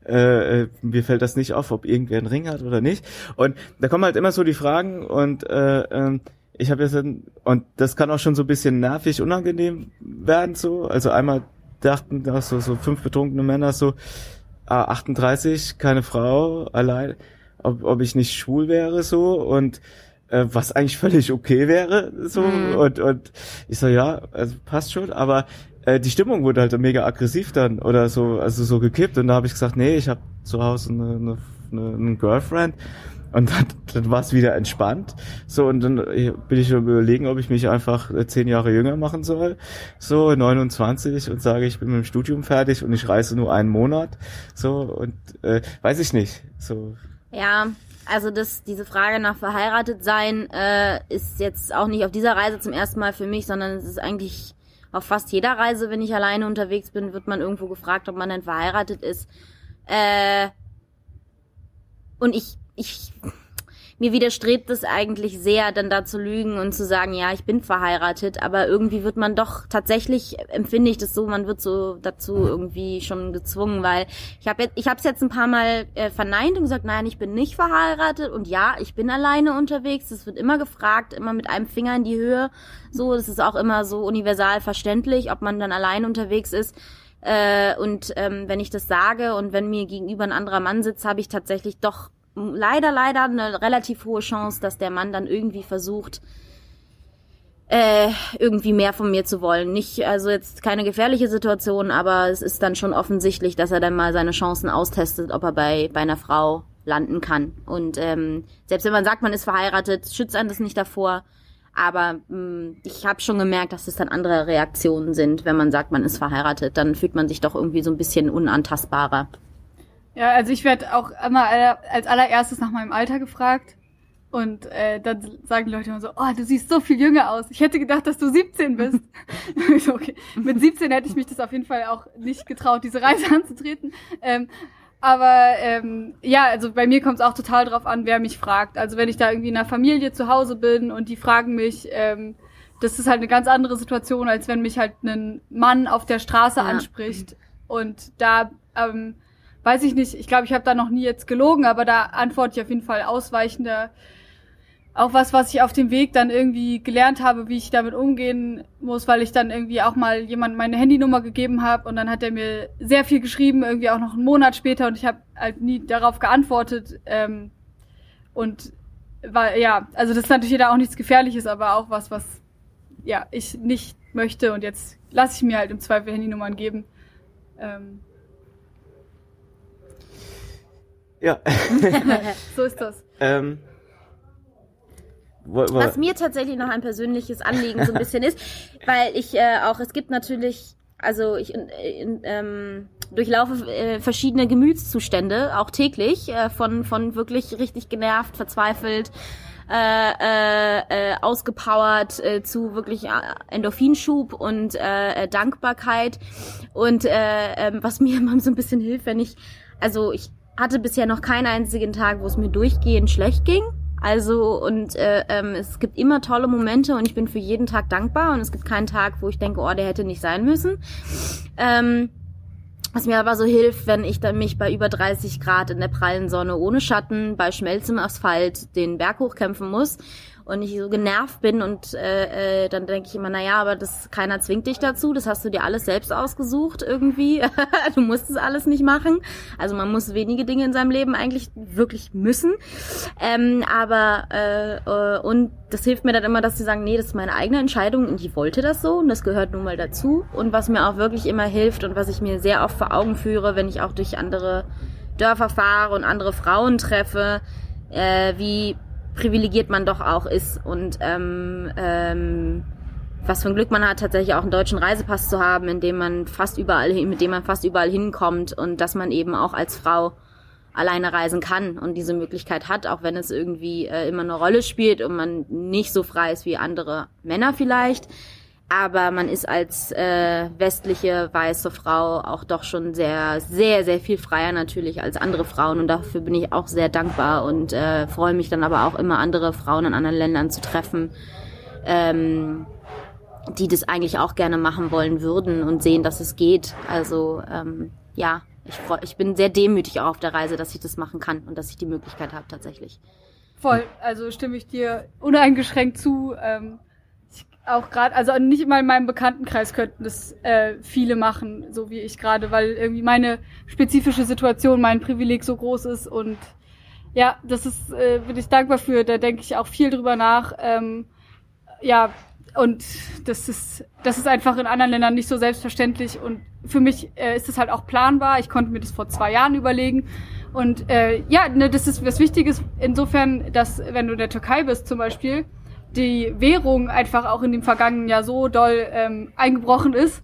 Äh, äh, mir fällt das nicht auf, ob irgendwer einen Ring hat oder nicht. Und da kommen halt immer so die Fragen und äh, ähm, ich habe jetzt und das kann auch schon so ein bisschen nervig, unangenehm werden so. Also einmal dachten da so so fünf betrunkene Männer so, ah, 38, keine Frau, allein, ob, ob ich nicht schwul wäre so und äh, was eigentlich völlig okay wäre so. Und und ich so ja also passt schon aber äh, die Stimmung wurde halt mega aggressiv dann oder so also so gekippt. Und da habe ich gesagt nee ich habe zu Hause eine, eine, eine, eine Girlfriend. Und dann, dann war es wieder entspannt. So und dann äh, bin ich überlegen ob ich mich einfach äh, zehn Jahre jünger machen soll. So 29 und sage ich bin mit dem Studium fertig und ich reise nur einen Monat. So und äh, weiß ich nicht. So. Ja, also das, diese Frage nach verheiratet sein äh, ist jetzt auch nicht auf dieser Reise zum ersten Mal für mich, sondern es ist eigentlich auf fast jeder Reise, wenn ich alleine unterwegs bin, wird man irgendwo gefragt, ob man denn verheiratet ist. Äh, und ich, ich, mir widerstrebt es eigentlich sehr, dann da zu lügen und zu sagen, ja, ich bin verheiratet, aber irgendwie wird man doch tatsächlich empfinde ich das so, man wird so dazu irgendwie schon gezwungen, weil ich habe jetzt ich habe es jetzt ein paar mal äh, verneint und gesagt, nein, ich bin nicht verheiratet und ja, ich bin alleine unterwegs. Das wird immer gefragt, immer mit einem Finger in die Höhe. So, das ist auch immer so universal verständlich, ob man dann allein unterwegs ist. Äh, und ähm, wenn ich das sage und wenn mir gegenüber ein anderer Mann sitzt, habe ich tatsächlich doch leider, leider eine relativ hohe Chance, dass der Mann dann irgendwie versucht, äh, irgendwie mehr von mir zu wollen. Nicht, also jetzt keine gefährliche Situation, aber es ist dann schon offensichtlich, dass er dann mal seine Chancen austestet, ob er bei, bei einer Frau landen kann. Und ähm, selbst wenn man sagt, man ist verheiratet, schützt einen das nicht davor. Aber mh, ich habe schon gemerkt, dass es dann andere Reaktionen sind, wenn man sagt, man ist verheiratet. Dann fühlt man sich doch irgendwie so ein bisschen unantastbarer. Ja, also ich werde auch immer als allererstes nach meinem Alter gefragt. Und äh, dann sagen die Leute immer so, oh, du siehst so viel jünger aus. Ich hätte gedacht, dass du 17 bist. So, okay. Mit 17 hätte ich mich das auf jeden Fall auch nicht getraut, diese Reise anzutreten. Ähm, aber ähm, ja, also bei mir kommt es auch total drauf an, wer mich fragt. Also wenn ich da irgendwie in einer Familie zu Hause bin und die fragen mich, ähm, das ist halt eine ganz andere Situation, als wenn mich halt ein Mann auf der Straße Ja. anspricht. Und da ähm, weiß ich nicht, ich glaube, ich habe da noch nie jetzt gelogen, aber da antworte ich auf jeden Fall ausweichender. Auch was, was ich auf dem Weg dann irgendwie gelernt habe, wie ich damit umgehen muss, weil ich dann irgendwie auch mal jemand meine Handynummer gegeben habe und dann hat er mir sehr viel geschrieben, irgendwie auch noch einen Monat später und ich habe halt nie darauf geantwortet. Ähm, und war, ja, also das ist natürlich da auch nichts Gefährliches, aber auch was, was ja ich nicht möchte und jetzt lasse ich mir halt im Zweifel Handynummern geben. Ähm, ja so ist das. ähm, Was mir tatsächlich noch ein persönliches Anliegen so ein bisschen ist, weil ich äh, auch, es gibt natürlich, also ich in, in, ähm, durchlaufe äh, verschiedene Gemütszustände, auch täglich, äh, von, von wirklich richtig genervt, verzweifelt, äh, äh, äh, ausgepowert äh, zu wirklich äh, Endorphinschub und äh, äh, Dankbarkeit. Und äh, ähm, was mir immer so ein bisschen hilft, wenn ich, also ich hatte bisher noch keinen einzigen Tag, wo es mir durchgehend schlecht ging. Also und äh, ähm, es gibt immer tolle Momente und ich bin für jeden Tag dankbar und es gibt keinen Tag, wo ich denke, oh, der hätte nicht sein müssen. Ähm, was mir aber so hilft, wenn ich dann mich bei über 30 Grad in der prallen Sonne ohne Schatten bei schmelzendem Asphalt den Berg hochkämpfen muss und ich so genervt bin und äh, äh, dann denke ich immer, naja, aber das keiner zwingt dich dazu, das hast du dir alles selbst ausgesucht irgendwie. du musst es alles nicht machen. Also man muss wenige Dinge in seinem Leben eigentlich wirklich müssen. Ähm, aber äh, äh, und das hilft mir dann immer, dass sie sagen, nee, das ist meine eigene Entscheidung und ich wollte das so und das gehört nun mal dazu. Und was mir auch wirklich immer hilft und was ich mir sehr oft vor Augen führe, wenn ich auch durch andere Dörfer fahre und andere Frauen treffe, äh, wie privilegiert man doch auch ist und ähm, ähm, was für ein Glück man hat, tatsächlich auch einen deutschen Reisepass zu haben, in dem man fast überall hin, mit dem man fast überall hinkommt und dass man eben auch als Frau alleine reisen kann und diese Möglichkeit hat, auch wenn es irgendwie äh, immer eine Rolle spielt und man nicht so frei ist wie andere Männer vielleicht aber man ist als äh, westliche weiße Frau auch doch schon sehr, sehr, sehr viel freier natürlich als andere Frauen und dafür bin ich auch sehr dankbar und äh, freue mich dann aber auch immer andere Frauen in anderen Ländern zu treffen, ähm, die das eigentlich auch gerne machen wollen würden und sehen, dass es geht. Also ähm, ja, ich, freu, ich bin sehr demütig auch auf der Reise, dass ich das machen kann und dass ich die Möglichkeit habe tatsächlich. Voll, also stimme ich dir uneingeschränkt zu. Ähm auch gerade, also nicht mal in meinem Bekanntenkreis könnten das äh, viele machen, so wie ich gerade, weil irgendwie meine spezifische Situation, mein Privileg so groß ist und ja, das ist, äh, bin ich dankbar für, da denke ich auch viel drüber nach. Ähm, ja, und das ist, das ist einfach in anderen Ländern nicht so selbstverständlich und für mich äh, ist es halt auch planbar. Ich konnte mir das vor zwei Jahren überlegen. Und äh, ja, ne, das ist was Wichtiges insofern, dass wenn du in der Türkei bist zum Beispiel, die Währung einfach auch in dem vergangenen Jahr so doll ähm, eingebrochen ist,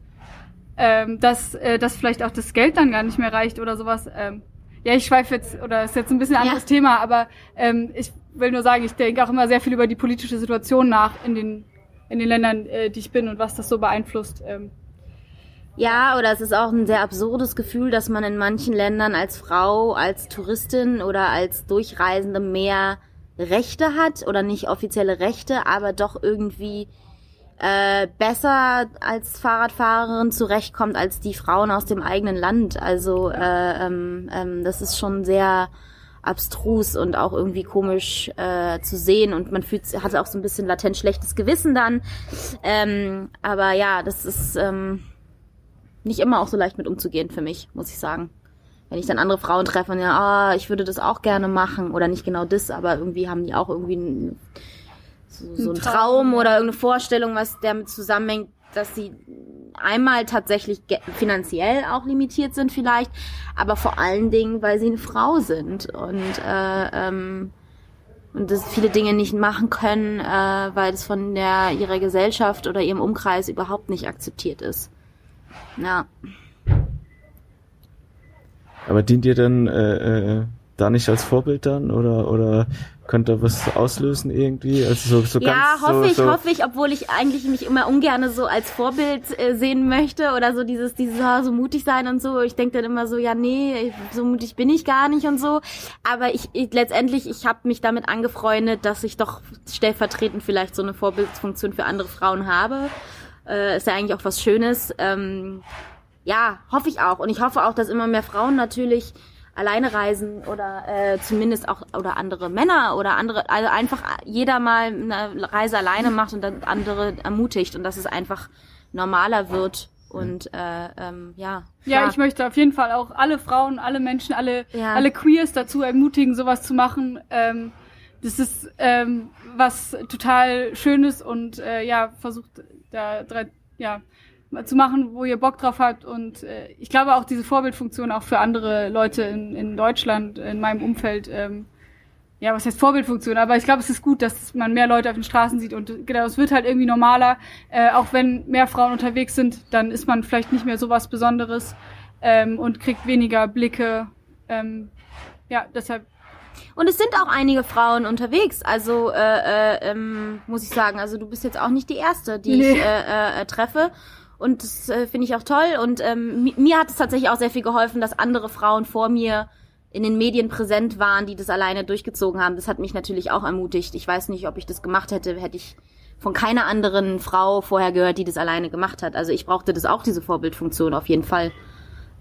ähm, dass, äh, dass vielleicht auch das Geld dann gar nicht mehr reicht oder sowas. Ähm, ja, ich schweife jetzt, oder ist jetzt ein bisschen ein anderes ja. Thema, aber ähm, ich will nur sagen, ich denke auch immer sehr viel über die politische Situation nach in den, in den Ländern, äh, die ich bin und was das so beeinflusst. Ähm. Ja, oder es ist auch ein sehr absurdes Gefühl, dass man in manchen Ländern als Frau, als Touristin oder als Durchreisende mehr Rechte hat oder nicht offizielle Rechte, aber doch irgendwie äh, besser als Fahrradfahrerin zurechtkommt als die Frauen aus dem eigenen Land. Also äh, ähm, ähm, das ist schon sehr abstrus und auch irgendwie komisch äh, zu sehen und man fühlt hat auch so ein bisschen latent schlechtes Gewissen dann. Ähm, aber ja, das ist ähm, nicht immer auch so leicht mit umzugehen für mich, muss ich sagen wenn ich dann andere Frauen treffe und ja, ah, ich würde das auch gerne machen oder nicht genau das, aber irgendwie haben die auch irgendwie ein, so, so einen Traum oder irgendeine Vorstellung, was damit zusammenhängt, dass sie einmal tatsächlich finanziell auch limitiert sind vielleicht, aber vor allen Dingen, weil sie eine Frau sind und äh, ähm, und das viele Dinge nicht machen können, äh, weil das von der ihrer Gesellschaft oder ihrem Umkreis überhaupt nicht akzeptiert ist. Ja. Aber dient ihr dann äh, äh, da nicht als Vorbild dann oder oder könnte was auslösen irgendwie? Also so, so ja, ganz, hoffe so, ich, so hoffe ich, obwohl ich eigentlich mich immer ungern so als Vorbild äh, sehen möchte oder so dieses, dieses oh, so mutig sein und so. Ich denke dann immer so, ja nee, so mutig bin ich gar nicht und so. Aber ich, ich letztendlich, ich habe mich damit angefreundet, dass ich doch stellvertretend vielleicht so eine Vorbildsfunktion für andere Frauen habe. Äh, ist ja eigentlich auch was Schönes. Ähm, ja, hoffe ich auch. Und ich hoffe auch, dass immer mehr Frauen natürlich alleine reisen oder äh, zumindest auch oder andere Männer oder andere, also einfach jeder mal eine Reise alleine macht und dann andere ermutigt und dass es einfach normaler wird und äh, ähm, ja. Klar. Ja, ich möchte auf jeden Fall auch alle Frauen, alle Menschen, alle ja. alle Queers dazu ermutigen, sowas zu machen. Ähm, das ist ähm, was total Schönes und äh, ja versucht da drei, ja zu machen, wo ihr Bock drauf habt. Und äh, ich glaube auch diese Vorbildfunktion auch für andere Leute in, in Deutschland, in meinem Umfeld, ähm, ja, was heißt Vorbildfunktion? Aber ich glaube, es ist gut, dass man mehr Leute auf den Straßen sieht und genau, es wird halt irgendwie normaler. Äh, auch wenn mehr Frauen unterwegs sind, dann ist man vielleicht nicht mehr so was Besonderes ähm, und kriegt weniger Blicke. Ähm, ja, deshalb und es sind auch einige Frauen unterwegs, also äh, äh, ähm, muss ich sagen. Also du bist jetzt auch nicht die erste, die nee. ich äh, äh, treffe. Und das äh, finde ich auch toll. Und ähm, mir hat es tatsächlich auch sehr viel geholfen, dass andere Frauen vor mir in den Medien präsent waren, die das alleine durchgezogen haben. Das hat mich natürlich auch ermutigt. Ich weiß nicht, ob ich das gemacht hätte, hätte ich von keiner anderen Frau vorher gehört, die das alleine gemacht hat. Also ich brauchte das auch, diese Vorbildfunktion auf jeden Fall.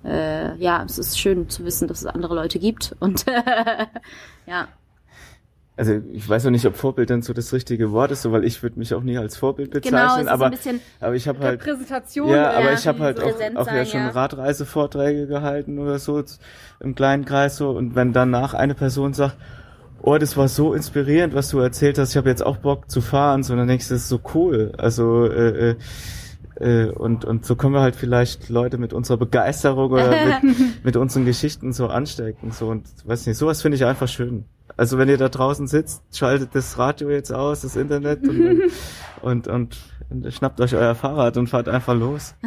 Äh, ja, es ist schön zu wissen, dass es andere Leute gibt. Und ja. Also ich weiß auch nicht, ob Vorbild dann so das richtige Wort ist, so weil ich würde mich auch nie als Vorbild Genau, bezeichnen, ist aber aber ich habe halt Präsentation. ja, aber ich habe halt auch, präsent auch ja sein, schon ja. Radreisevorträge gehalten oder so im kleinen Kreis so und wenn danach eine Person sagt, oh, das war so inspirierend, was du erzählt hast, ich habe jetzt auch Bock zu fahren, so dann denkst du, das ist so cool. Also äh, äh, äh, und und so können wir halt vielleicht Leute mit unserer Begeisterung oder mit, mit unseren Geschichten so anstecken so und weiß nicht, sowas finde ich einfach schön. Also wenn ihr da draußen sitzt, schaltet das Radio jetzt aus, das Internet und und, und, und schnappt euch euer Fahrrad und fahrt einfach los.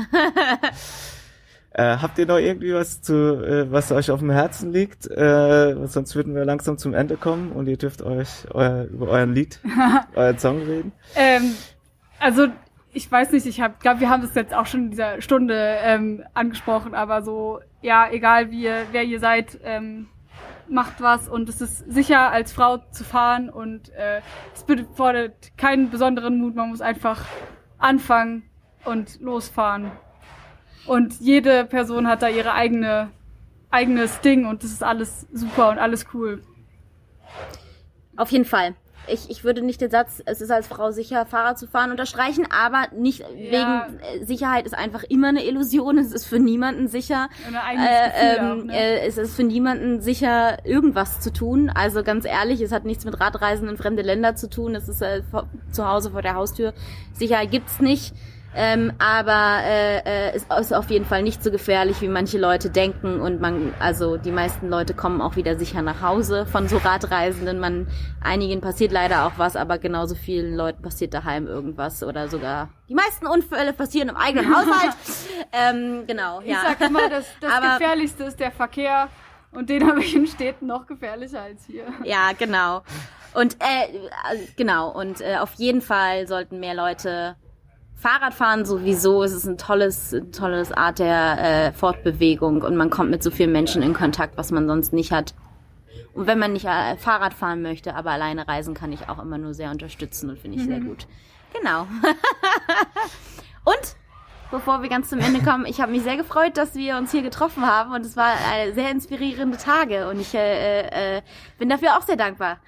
Äh, habt ihr noch irgendwie was zu, äh, was euch auf dem Herzen liegt? Äh, sonst würden wir langsam zum Ende kommen und ihr dürft euch euer, über euren Lied, euren Song reden. Ähm, also ich weiß nicht, ich glaube, wir haben das jetzt auch schon in dieser Stunde ähm, angesprochen, aber so, ja, egal wie ihr, wer ihr seid, ähm, macht was und es ist sicher als Frau zu fahren und äh, es fordert keinen besonderen Mut, man muss einfach anfangen und losfahren. Und jede Person hat da ihre eigene eigenes Ding und das ist alles super und alles cool. Auf jeden Fall. Ich, ich würde nicht den Satz, es ist als Frau sicher, Fahrrad zu fahren, unterstreichen, aber nicht Ja. wegen äh, Sicherheit ist einfach immer eine Illusion. Es ist für niemanden sicher. Äh, ähm, auch, ne? äh, es ist für niemanden sicher, irgendwas zu tun. Also ganz ehrlich, es hat nichts mit Radreisen in fremde Länder zu tun. Es ist äh, zu Hause vor der Haustür. Sicherheit gibt's nicht. Ähm, aber äh, äh, es ist auf jeden Fall nicht so gefährlich, wie manche Leute denken. Und man, also die meisten Leute kommen auch wieder sicher nach Hause von so Radreisenden. Man, einigen passiert leider auch was, aber genauso vielen Leuten passiert daheim irgendwas oder sogar die meisten Unfälle passieren im eigenen Haushalt. ähm, genau, Ich ja. sag immer, das, das Aber- Gefährlichste ist der Verkehr und den habe ich in Städten noch gefährlicher als hier. Ja, genau. Und äh, äh, genau, und äh, auf jeden Fall sollten mehr Leute Fahrrad fahren sowieso. Es ist ein tolles, tolles Art der äh, Fortbewegung und man kommt mit so vielen Menschen in Kontakt, was man sonst nicht hat. Und wenn man nicht äh, Fahrrad fahren möchte, aber alleine reisen, kann ich auch immer nur sehr unterstützen und finde ich sehr gut. Genau. und bevor wir ganz zum Ende kommen, ich habe mich sehr gefreut, dass wir uns hier getroffen haben und es war äh, sehr inspirierende Tage und ich äh, äh, bin dafür auch sehr dankbar.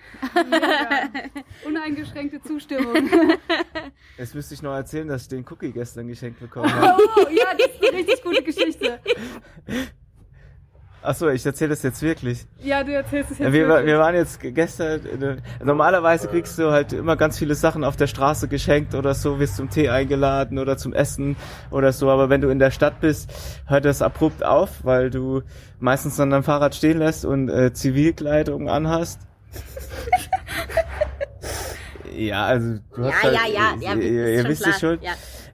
Uneingeschränkte Zustimmung. Jetzt müsste ich noch erzählen, dass ich den Cookie gestern geschenkt bekommen habe. Oh, ja, das ist eine richtig gute Geschichte. Achso, ich erzähle das jetzt wirklich. Ja, du erzählst es jetzt wir, wirklich. wir waren jetzt ge- gestern, normalerweise kriegst du halt immer ganz viele Sachen auf der Straße geschenkt oder so, wirst zum Tee eingeladen oder zum Essen oder so, aber wenn du in der Stadt bist, hört das abrupt auf, weil du meistens dann dein Fahrrad stehen lässt und äh, Zivilkleidung anhast. ja, also du hast Ja, halt, ja, ja, ja, ihr, ihr, wisst es schon. Ja.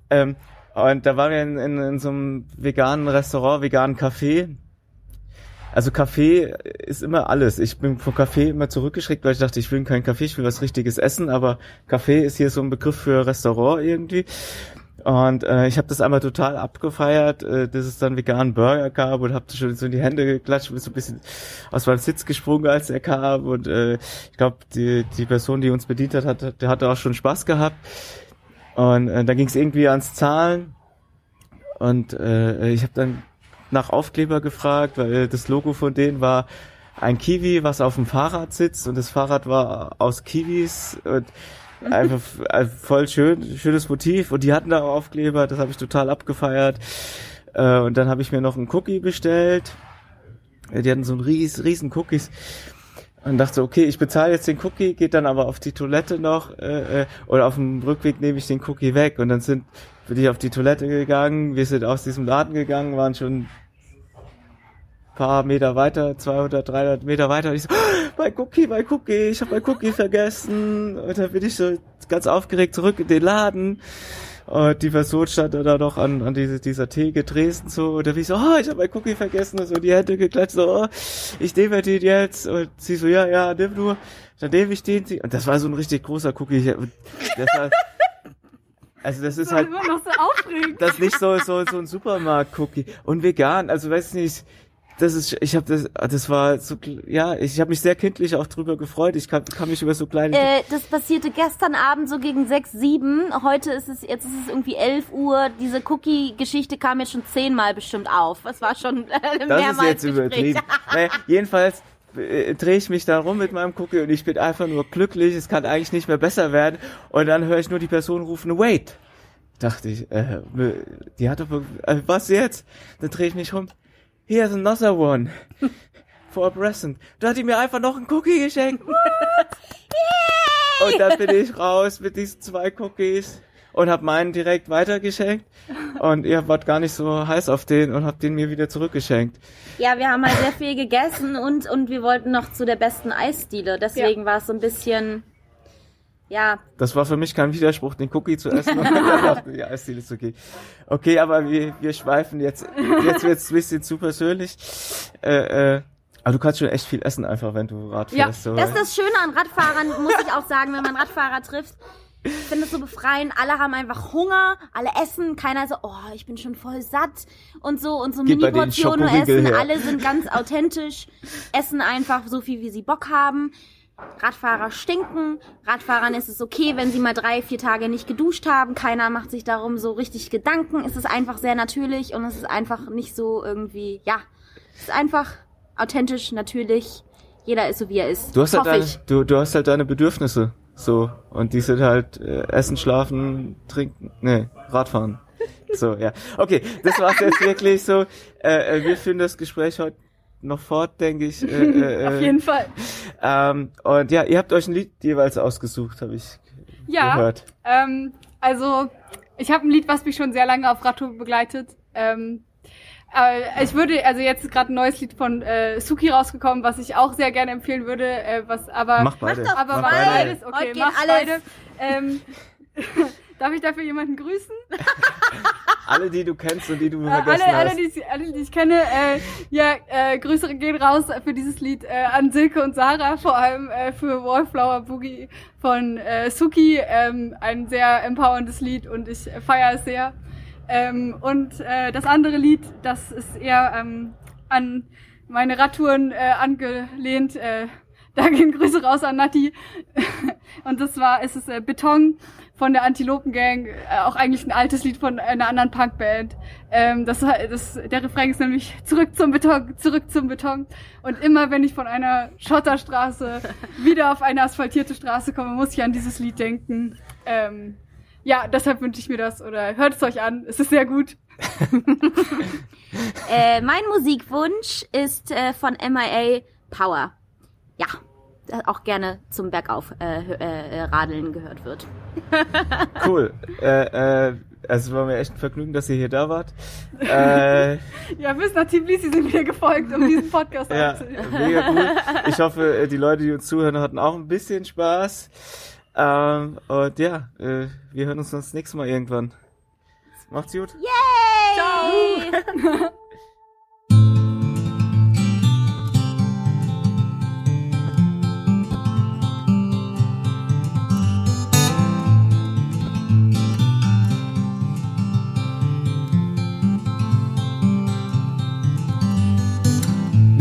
Ähm, und da waren wir in, in, in so einem veganen Restaurant, veganen Café. Also Kaffee ist immer alles. Ich bin vom Kaffee immer zurückgeschreckt, weil ich dachte, ich will keinen Kaffee, ich will was richtiges essen, aber Kaffee ist hier so ein Begriff für Restaurant irgendwie. Und äh, ich habe das einmal total abgefeiert, äh, dass es dann veganen Burger gab und habe schon so in die Hände geklatscht, bin so ein bisschen aus meinem Sitz gesprungen, als er kam. Und äh, ich glaube, die, die Person, die uns bedient hat, hat, der hatte auch schon Spaß gehabt. Und äh, da ging es irgendwie ans Zahlen. Und äh, ich habe dann nach Aufkleber gefragt, weil das Logo von denen war ein Kiwi, was auf dem Fahrrad sitzt und das Fahrrad war aus Kiwis und einfach voll schön, schönes Motiv und die hatten da auch Aufkleber, das habe ich total abgefeiert. Äh, und dann habe ich mir noch einen Cookie bestellt. Die hatten so einen ries, riesen Cookies und dachte okay, ich bezahle jetzt den Cookie, geht dann aber auf die Toilette noch äh, äh, und auf dem Rückweg nehme ich den Cookie weg. Und dann sind bin ich auf die Toilette gegangen, wir sind aus diesem Laden gegangen, waren schon paar Meter weiter, 200, 300 Meter weiter. Und ich so, "Oh, mein Cookie, mein Cookie, ich habe mein Cookie vergessen. Und dann bin ich so ganz aufgeregt zurück in den Laden und die Person stand da noch an, an diese, dieser Theke Dresden so. Und dann bin ich so, oh, ich habe mein Cookie vergessen. Und so die Hände geklatscht, so, oh, ich nehme den jetzt. Und sie so, ja, ja, nimm nur, dann nehme ich den. Und das war so ein richtig großer Cookie, das war, also das ist Das halt, immer noch so aufregend. das ist nicht so so so ein Supermarkt-Cookie. Und vegan. Also weiß nicht, das ist ich habe das das war so ja, ich habe mich sehr kindlich auch drüber gefreut. Ich kann, kann mich über so kleine Äh, das passierte gestern Abend so gegen 6, 7. Heute ist es, jetzt ist es irgendwie 11 Uhr. Diese Cookie-Geschichte kam jetzt schon zehnmal bestimmt auf. Es war schon äh, das mehrmals ist jetzt Gespräch. übertrieben. naja, jedenfalls äh, drehe ich mich da rum mit meinem Cookie und ich bin einfach nur glücklich, es kann eigentlich nicht mehr besser werden. Und dann höre ich nur die Person rufen, wait. Dachte ich, äh, die hat doch, äh, was jetzt? Dann drehe ich mich rum, here's another one. For a present. Da hat die mir einfach noch einen Cookie geschenkt. Und dann bin ich raus mit diesen zwei Cookies und hab meinen direkt weitergeschenkt. Und ihr wart gar nicht so heiß auf den und habt den mir wieder zurückgeschenkt. Ja, wir haben halt sehr viel gegessen und, und wir wollten noch zu der besten Eisdiele. Deswegen war es so ein bisschen, ja, Das war für mich kein Widerspruch, den Cookie zu essen und dann auf die Eisdiele zu gehen. Okay, aber wir, wir schweifen jetzt. Jetzt wird's ein bisschen zu persönlich. Äh, äh, aber du kannst schon echt viel essen einfach, wenn du Rad Ja, fährst. so, Das ist das Schöne an Radfahrern, muss ich auch sagen, wenn man Radfahrer trifft. Ich finde es so befreiend. Alle haben einfach Hunger, alle essen. Keiner so, oh, ich bin schon voll satt und so und so Mini-Portionen essen. her. Alle sind ganz authentisch, essen einfach so viel, wie sie Bock haben. Radfahrer stinken. Radfahrern ist es okay, wenn sie mal drei, vier Tage nicht geduscht haben. Keiner macht sich darum so richtig Gedanken. Es ist einfach sehr natürlich und es ist einfach nicht so irgendwie, ja, es ist einfach authentisch, natürlich. Jeder ist so, wie er ist. Du hast halt deine, du, du hast halt deine Bedürfnisse. So. Und die sind halt äh, Essen, Schlafen, Trinken, nee, Radfahren. So, ja. Okay, das war's jetzt wirklich so. Äh, äh, wir führen das Gespräch heute noch fort, denke ich. Äh, äh, Auf äh, jeden Fall. Ähm, und ja, ihr habt euch ein Lied jeweils ausgesucht, habe ich Ja, gehört. ähm, also ich habe ein Lied, was mich schon sehr lange auf Radtour begleitet. Ähm, äh, ich würde, also jetzt ist gerade ein neues Lied von äh, Suki rausgekommen, was ich auch sehr gerne empfehlen würde, äh, was aber Mach beide. doch aber Mach beides, beide. okay, mach alles. beide. Ähm, darf ich dafür jemanden grüßen? Alle, die du kennst und die du Äh, vergessen alle, alle, hast. die, ich- alle, die ich kenne, äh, ja, äh, Grüße gehen raus für dieses Lied äh, an Silke und Sarah, vor allem äh, für Wallflower Boogie von äh, Suki. Ähm, ein sehr empowerndes Lied und ich feiere es sehr. Ähm, und äh, das andere Lied, das ist eher ähm, an meine Radtouren äh, angelehnt. Äh, da gehen Grüße raus an Nati. und das war, es ist äh, Beton von der Antilopen Gang, äh, auch eigentlich ein altes Lied von einer anderen Punkband. Ähm, das, das, der Refrain ist nämlich zurück zum Beton, zurück zum Beton. Und immer wenn ich von einer Schotterstraße wieder auf eine asphaltierte Straße komme, muss ich an dieses Lied denken. Ähm, ja, deshalb wünsche ich mir das oder hört es euch an. Es ist sehr gut. Äh, mein Musikwunsch ist äh, von MIA Power. Ja, auch gerne zum Bergauf äh, äh, Radeln gehört wird. Cool. Äh, äh, also war mir echt ein Vergnügen, dass ihr hier da wart. Äh, Ja, bis nach Tbilisi sind wir gefolgt, um diesen Podcast ja, aufzunehmen. mega cool. Ich hoffe, äh, die Leute, die uns zuhören, hatten auch ein bisschen Spaß. Ähm, und ja, äh, wir hören uns das nächste Mal irgendwann. Macht's gut. Yay! Ciao!